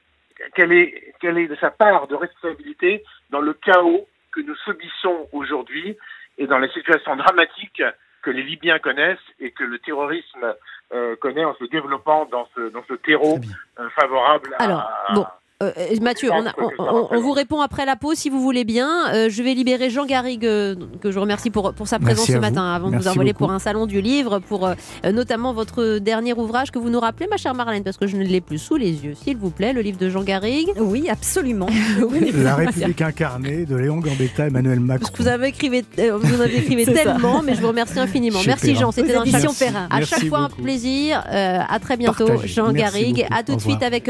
quelle est, quelle est de sa part de responsabilité dans le chaos que nous subissons aujourd'hui et dans les situations dramatiques que les Libyens connaissent et que le terrorisme euh, connaît en se développant dans ce, dans ce terreau euh, favorable Alors, à, bon. Euh, Mathieu, on, a, on, on, on, vous répond après la pause si vous voulez bien. Euh, je vais libérer Jean Garrigue, euh, que je remercie pour, pour sa présence ce matin, avant Merci de vous envoyer beaucoup. pour un salon du livre, pour euh, notamment votre dernier ouvrage que vous nous rappelez, ma chère Marlène, parce que je ne l'ai plus sous les yeux, s'il vous plaît, le livre de Jean Garrigue. Oui, absolument. la République incarnée de Léon Gambetta, Emmanuel Macron. Vous avez écrit, euh, vous en avez écrit tellement, mais je vous remercie infiniment. Merci Jean, c'était un Perrin. À chaque fois beaucoup. un plaisir. à très bientôt, Partagez. Jean Merci Garrigue. beaucoup. À tout de suite avec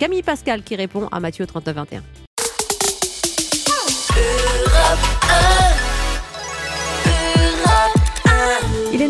Camille Pascal qui répond à Mathieu 39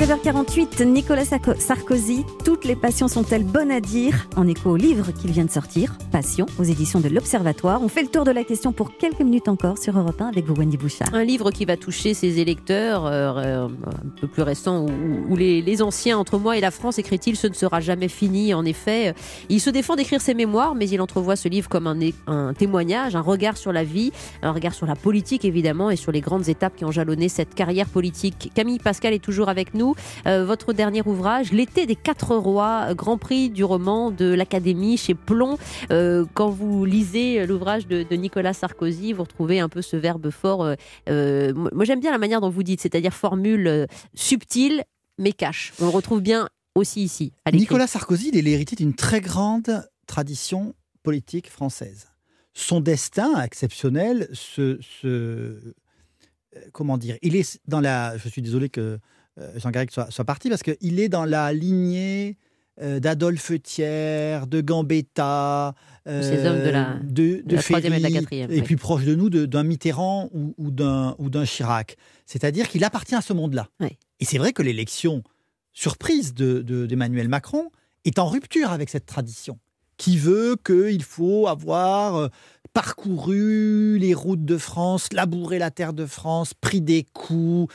21. Il est 9h48, Nicolas Sarkozy, toutes les passions sont-elles bonnes à dire? En écho au livre qu'il vient de sortir, Passion, aux éditions de l'Observatoire. On fait le tour de la question pour quelques minutes encore sur Europe 1 avec vous, Wendy Bouchard. Un livre qui va toucher ses électeurs, euh, un peu plus récents, où les, les, anciens, entre moi et la France, écrit-il, ce ne sera jamais fini. En effet, il se défend d'écrire ses mémoires, mais il entrevoit ce livre comme un, un, témoignage, un regard sur la vie, un regard sur la politique, évidemment, et sur les grandes étapes qui ont jalonné cette carrière politique. Camille Pascal est toujours avec nous. Euh, votre dernier ouvrage, L'été des quatre rois, Grand Prix du roman de l'Académie chez Plomb. Euh, quand vous lisez l'ouvrage de, Nicolas Sarkozy, vous retrouvez un peu ce verbe fort. Euh, moi, j'aime bien la manière dont vous dites, c'est-à-dire formule subtile mais cache. On le retrouve bien aussi ici. Nicolas Sarkozy, il est l'héritier d'une très grande tradition politique française. Son destin exceptionnel se comment dire, il est dans la. Je suis désolé que Jean Garrigue soit, soit parti parce qu'il est dans la lignée d'Adolphe Thiers, de Gambetta, ces hommes de la, de, de, troisième et de la quatrième. Et puis proche de nous d'un Mitterrand ou, ou d'un Chirac. C'est-à-dire qu'il appartient à ce monde-là. Oui. Et c'est vrai que l'élection surprise d'Emmanuel de, Macron est en rupture avec cette tradition, qui veut qu'il faut avoir euh, parcouru les routes de France, labouré la terre de France, pris des coups,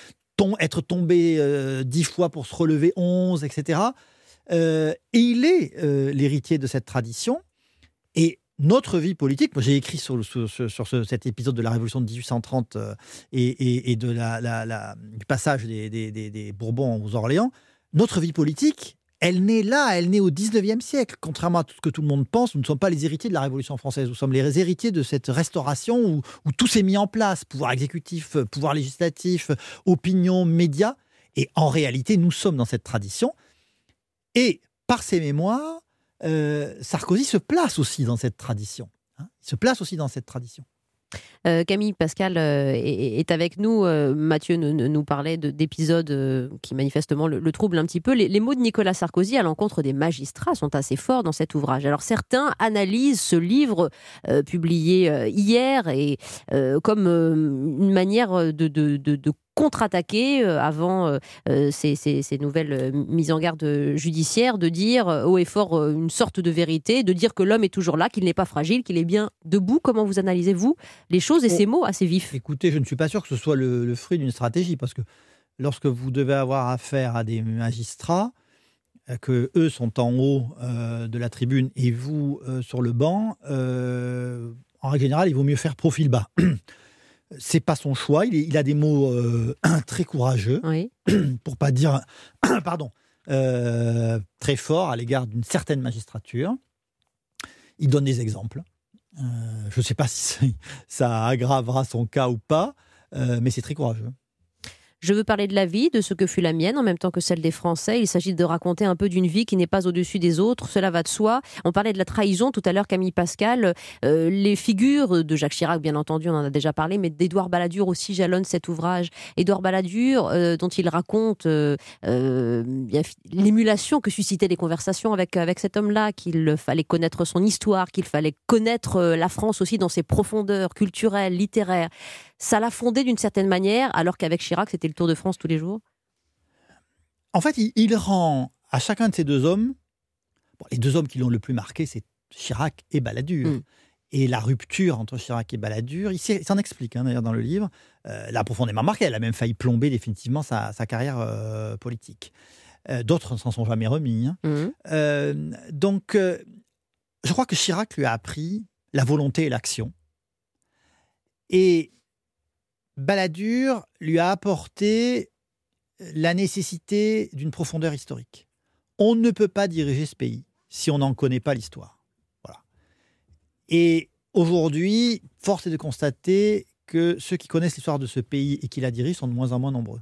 être tombé euh, dix fois pour se relever onze, etc. Euh, et il est euh, l'héritier de cette tradition. Et notre vie politique, j'ai écrit sur, sur, sur ce, cet épisode de la Révolution de 1830 euh, et, et, de la, du passage des, des, des, Bourbons aux Orléans, notre vie politique, elle naît là, elle naît au 19e siècle. Contrairement à tout ce que tout le monde pense, nous ne sommes pas les héritiers de la Révolution française, nous sommes les héritiers de cette restauration où, tout s'est mis en place, pouvoir exécutif, pouvoir législatif, opinion, médias. Et en réalité, nous sommes dans cette tradition. Et par ses mémoires, euh, Sarkozy se place aussi dans cette tradition. Hein il se place aussi dans cette tradition. Euh, Camille Pascal euh, est, avec nous. Euh, Mathieu nous, parlait d'épisodes qui manifestement le, le, troublent un petit peu. Les, mots de Nicolas Sarkozy à l'encontre des magistrats sont assez forts dans cet ouvrage. Alors certains analysent ce livre publié hier comme une manière de contre-attaquer avant euh, ces, ces, ces, nouvelles mises en garde judiciaires, de dire haut et fort une sorte de vérité, de dire que l'homme est toujours là, qu'il n'est pas fragile, qu'il est bien debout. Comment vous analysez-vous les choses et ces mots assez vifs? Écoutez, je ne suis pas sûr que ce soit le, le fruit d'une stratégie, parce que lorsque vous devez avoir affaire à des magistrats, que eux sont en haut euh, de la tribune et vous euh, sur le banc, euh, en règle générale, il vaut mieux faire profil bas. c'est pas son choix. Il, a des mots euh, très courageux, oui. pour pas dire, pardon, euh, très fort à l'égard d'une certaine magistrature. Il donne des exemples. Euh, je ne sais pas si ça aggravera son cas ou pas, mais c'est très courageux. Je veux parler de la vie, de ce que fut la mienne, en même temps que celle des Français. Il s'agit de raconter un peu d'une vie qui n'est pas au-dessus des autres. Cela va de soi. On parlait de la trahison tout à l'heure, Camille Pascal. Euh, les figures de Jacques Chirac, bien entendu, on en a déjà parlé, mais d'Édouard Balladur aussi jalonne cet ouvrage. Édouard Balladur, euh, dont il raconte euh, l'émulation que suscitaient les conversations avec, avec cet homme-là, qu'il fallait connaître son histoire, qu'il fallait connaître la France aussi dans ses profondeurs culturelles, littéraires ça l'a fondé d'une certaine manière, alors qu'avec Chirac, c'était le Tour de France tous les jours? En fait, il, il rend à chacun de ces deux hommes, bon, les deux hommes qui l'ont le plus marqué, c'est Chirac et Balladur. Mm. Et la rupture entre Chirac et Balladur, il s'en explique hein, d'ailleurs dans le livre, euh, l'a profondément marqué. Elle a même failli plomber définitivement sa, sa carrière euh, politique. Euh, D'autres s'en sont jamais remis. Hein. Mm. donc, je crois que Chirac lui a appris la volonté et l'action. Et Balladur lui a apporté la nécessité d'une profondeur historique. On ne peut pas diriger ce pays si on n'en connaît pas l'histoire. Voilà. Et aujourd'hui, force est de constater que ceux qui connaissent l'histoire de ce pays et qui la dirigent sont de moins en moins nombreux.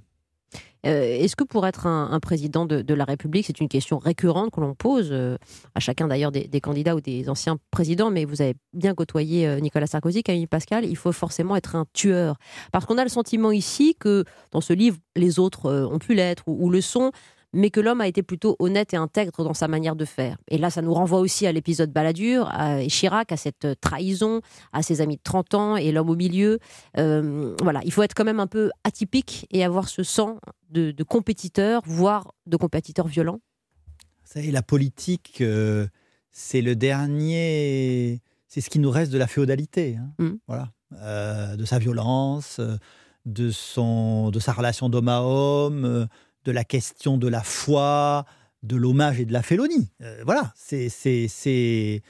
Euh, Est-ce que pour être un, président de, la République, c'est une question récurrente que l'on pose euh, à chacun d'ailleurs des, candidats ou des anciens présidents, mais vous avez bien côtoyé euh, Nicolas Sarkozy, Camille Pascal, il faut forcément être un tueur. Parce qu'on a le sentiment ici que dans ce livre, les autres ont pu l'être ou le sont, mais que l'homme a été plutôt honnête et intègre dans sa manière de faire. Et là, ça nous renvoie aussi à l'épisode Balladur, à Chirac, à cette trahison, à ses amis de 30 ans et l'homme au milieu. Euh, voilà, il faut être quand même un peu atypique et avoir ce sang de, de compétiteur, voire de compétiteur violent. Vous savez, la politique, euh, c'est le dernier, c'est ce qui nous reste de la féodalité. Hein. Mm. Voilà, euh, de sa violence, de son, de sa relation d'homme à homme de la question de la foi, de l'hommage et de la félonie. Euh, voilà, c'est, c'est.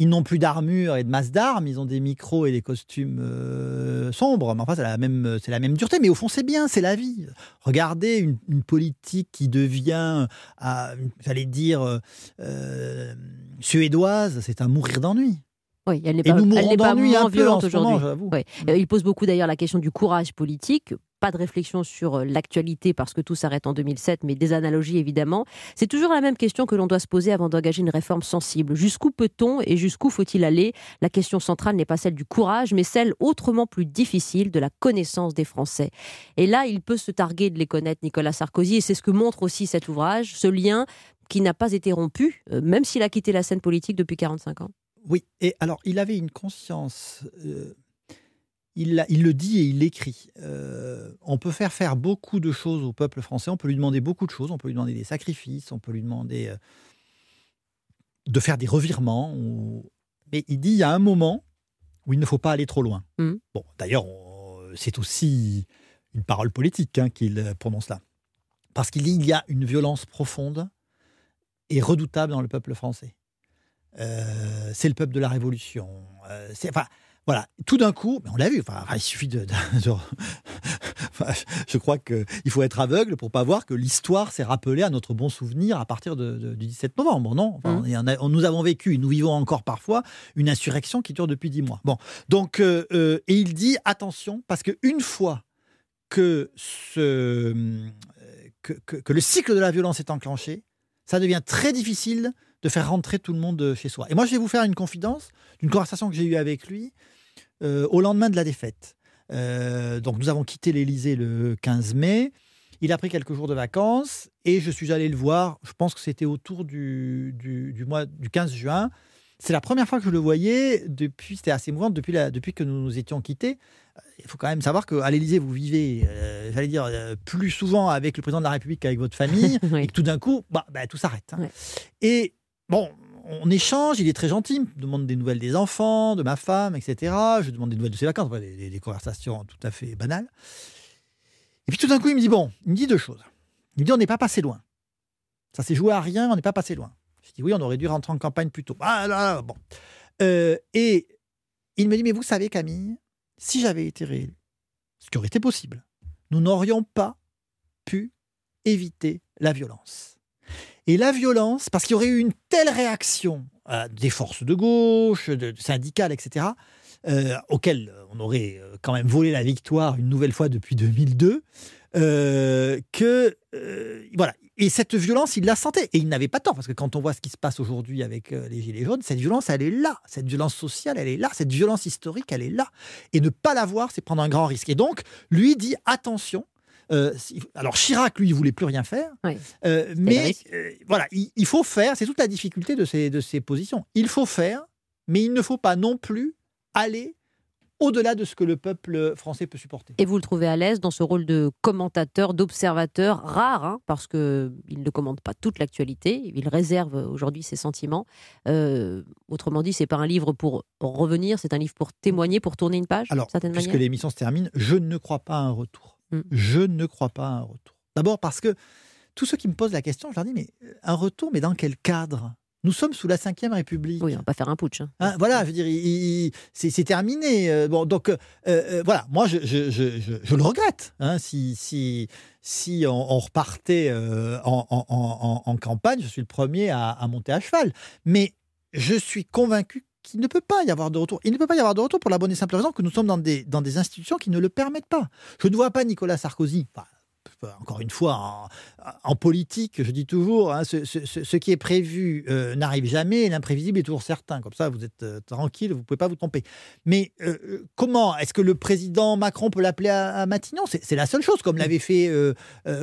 Ils n'ont plus d'armure et de masse d'armes, ils ont des micros et des costumes euh, sombres. Mais enfin, c'est la, même, c'est la même dureté. Mais au fond, c'est bien, c'est la vie. Regardez une, une politique qui devient, euh, j'allais dire, euh, suédoise, c'est à mourir d'ennui. Oui, elle n'est pas, elle pas moins violente aujourd'hui. Mm. Il pose beaucoup d'ailleurs la question du courage politique pas de réflexion sur euh, l'actualité parce que tout s'arrête en 2007, mais des analogies évidemment. C'est toujours la même question que l'on doit se poser avant d'engager une réforme sensible. Jusqu'où peut-on et jusqu'où faut-il aller? La question centrale n'est pas celle du courage, mais celle autrement plus difficile de la connaissance des Français. Et là, il peut se targuer de les connaître, Nicolas Sarkozy, et c'est ce que montre aussi cet ouvrage, ce lien qui n'a pas été rompu, euh, même s'il a quitté la scène politique depuis 45 ans. Oui, et alors il avait une conscience... Euh, il, le dit et il l'écrit. Euh, on peut faire faire beaucoup de choses au peuple français, on peut lui demander beaucoup de choses, on peut lui demander des sacrifices, on peut lui demander euh, de faire des revirements. Mais il dit il y a un moment où il ne faut pas aller trop loin. Mmh. Bon, d'ailleurs, c'est aussi une parole politique hein, qu'il prononce là. Parce qu'il dit il y a une violence profonde et redoutable dans le peuple français. Euh, c'est le peuple de la Révolution. c'est, enfin, voilà, tout d'un coup, on l'a vu, enfin, il suffit de. je crois qu'il faut être aveugle pour pas voir que l'histoire s'est rappelée à notre bon souvenir à partir du 17 novembre, non? Mmh. Nous avons vécu, nous vivons encore parfois une insurrection qui dure depuis dix mois. Bon, donc, euh, euh, et il dit attention, parce qu'une fois que, ce, que, que le cycle de la violence est enclenché, ça devient très difficile de faire rentrer tout le monde chez soi. Et moi, je vais vous faire une confidence d'une conversation que j'ai eue avec lui. Euh, au lendemain de la défaite. Euh, donc nous avons quitté l'Élysée le 15 mai. Il a pris quelques jours de vacances et je suis allé le voir. Je pense que c'était autour du, du, mois du 15 juin. C'est la première fois que je le voyais depuis. C'était assez émouvant depuis, la, depuis que nous nous étions quittés. Il faut quand même savoir qu'à l'Élysée, vous vivez, euh, j'allais dire, plus souvent avec le président de la République qu'avec votre famille, et que tout d'un coup, bah, bah tout s'arrête. Hein. Et bon, on échange, il est très gentil, me demande des nouvelles des enfants, de ma femme, etc. Je demande des nouvelles de ses vacances, des, conversations tout à fait banales. Et puis tout d'un coup, il me dit, bon, il me dit deux choses. Il me dit, on n'est pas passé loin. Ça s'est joué à rien, on n'est pas passé loin. Je dis, oui, on aurait dû rentrer en campagne plus tôt. Ah là. Euh, et il me dit, mais vous savez, Camille, si j'avais été réélu, ce qui aurait été possible, nous n'aurions pas pu éviter la violence. Et la violence, parce qu'il y aurait eu une telle réaction euh, des forces de gauche, de, syndicales, etc., euh, auxquelles on aurait euh, quand même volé la victoire une nouvelle fois depuis 2002, que voilà. Et cette violence, il la sentait. Et il n'avait pas tort, parce que quand on voit ce qui se passe aujourd'hui avec les Gilets jaunes, cette violence, elle est là. Cette violence sociale, elle est là. Cette violence historique, elle est là. Et ne pas la voir, c'est prendre un grand risque. Et donc, lui dit attention, euh, alors Chirac, lui, il voulait plus rien faire. Euh, mais euh, voilà, il, faut faire. C'est toute la difficulté de ces, de ces positions. Il faut faire, mais il ne faut pas non plus aller au-delà de ce que le peuple français peut supporter. Et vous le trouvez à l'aise dans ce rôle de commentateur, d'observateur, rare, hein, parce qu'il ne commande pas toute l'actualité, il réserve aujourd'hui ses sentiments. autrement dit, c'est pas un livre pour revenir, c'est un livre pour témoigner, pour tourner une page Alors, puisque l'émission se termine, je ne crois pas à un retour. Mm. Je ne crois pas à un retour. D'abord parce que tous ceux qui me posent la question, je leur dis, mais euh, un retour, mais dans quel cadre? Nous sommes sous la Ve République. Oui, on va pas faire un putsch. Hein. Hein, voilà, je veux dire, c'est terminé. Euh, bon, donc, euh, voilà, moi, je, je, le regrette. Hein, si, si, si on, repartait en, campagne, je suis le premier à, à, monter à cheval. Mais je suis convaincu il ne peut pas y avoir de retour. Il ne peut pas y avoir de retour pour la bonne et simple raison que nous sommes dans des, dans des institutions qui ne le permettent pas. Je ne vois pas Nicolas Sarkozy, encore une fois, en, politique, je dis toujours, hein, ce, qui est prévu euh, n'arrive jamais et l'imprévisible est toujours certain. Comme ça, vous êtes euh, tranquille, vous ne pouvez pas vous tromper. Mais euh, comment Est-ce que le président Macron peut l'appeler à, Matignon? C'est la seule chose, comme mm. l'avait fait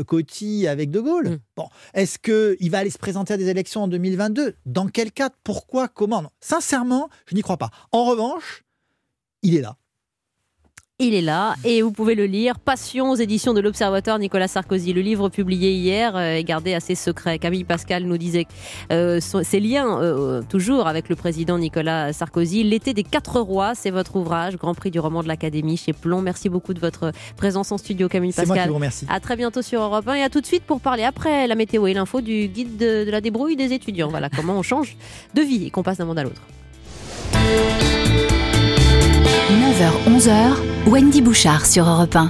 Coty avec De Gaulle. Mm. Bon, Est-ce qu'il va aller se présenter à des élections en 2022 Dans quel cadre Pourquoi? Comment? Sincèrement, je n'y crois pas. En revanche, il est là il est là et vous pouvez le lire. Passion aux éditions de l'Observateur Nicolas Sarkozy. Le livre publié hier euh, est gardé assez secret. Camille Pascal nous disait euh, ses liens euh, toujours avec le président Nicolas Sarkozy. L'été des quatre rois, c'est votre ouvrage, Grand Prix du roman de l'Académie chez Plomb. Merci beaucoup de votre présence en studio, Camille Pascal. C'est moi qui vous remercie. À très bientôt sur Europe 1 et à tout de suite pour parler après la météo et l'info du guide de, de la débrouille des étudiants. Voilà comment on change de vie et qu'on passe d'un monde à l'autre. 9h-11h, Wendy Bouchard sur Europe 1.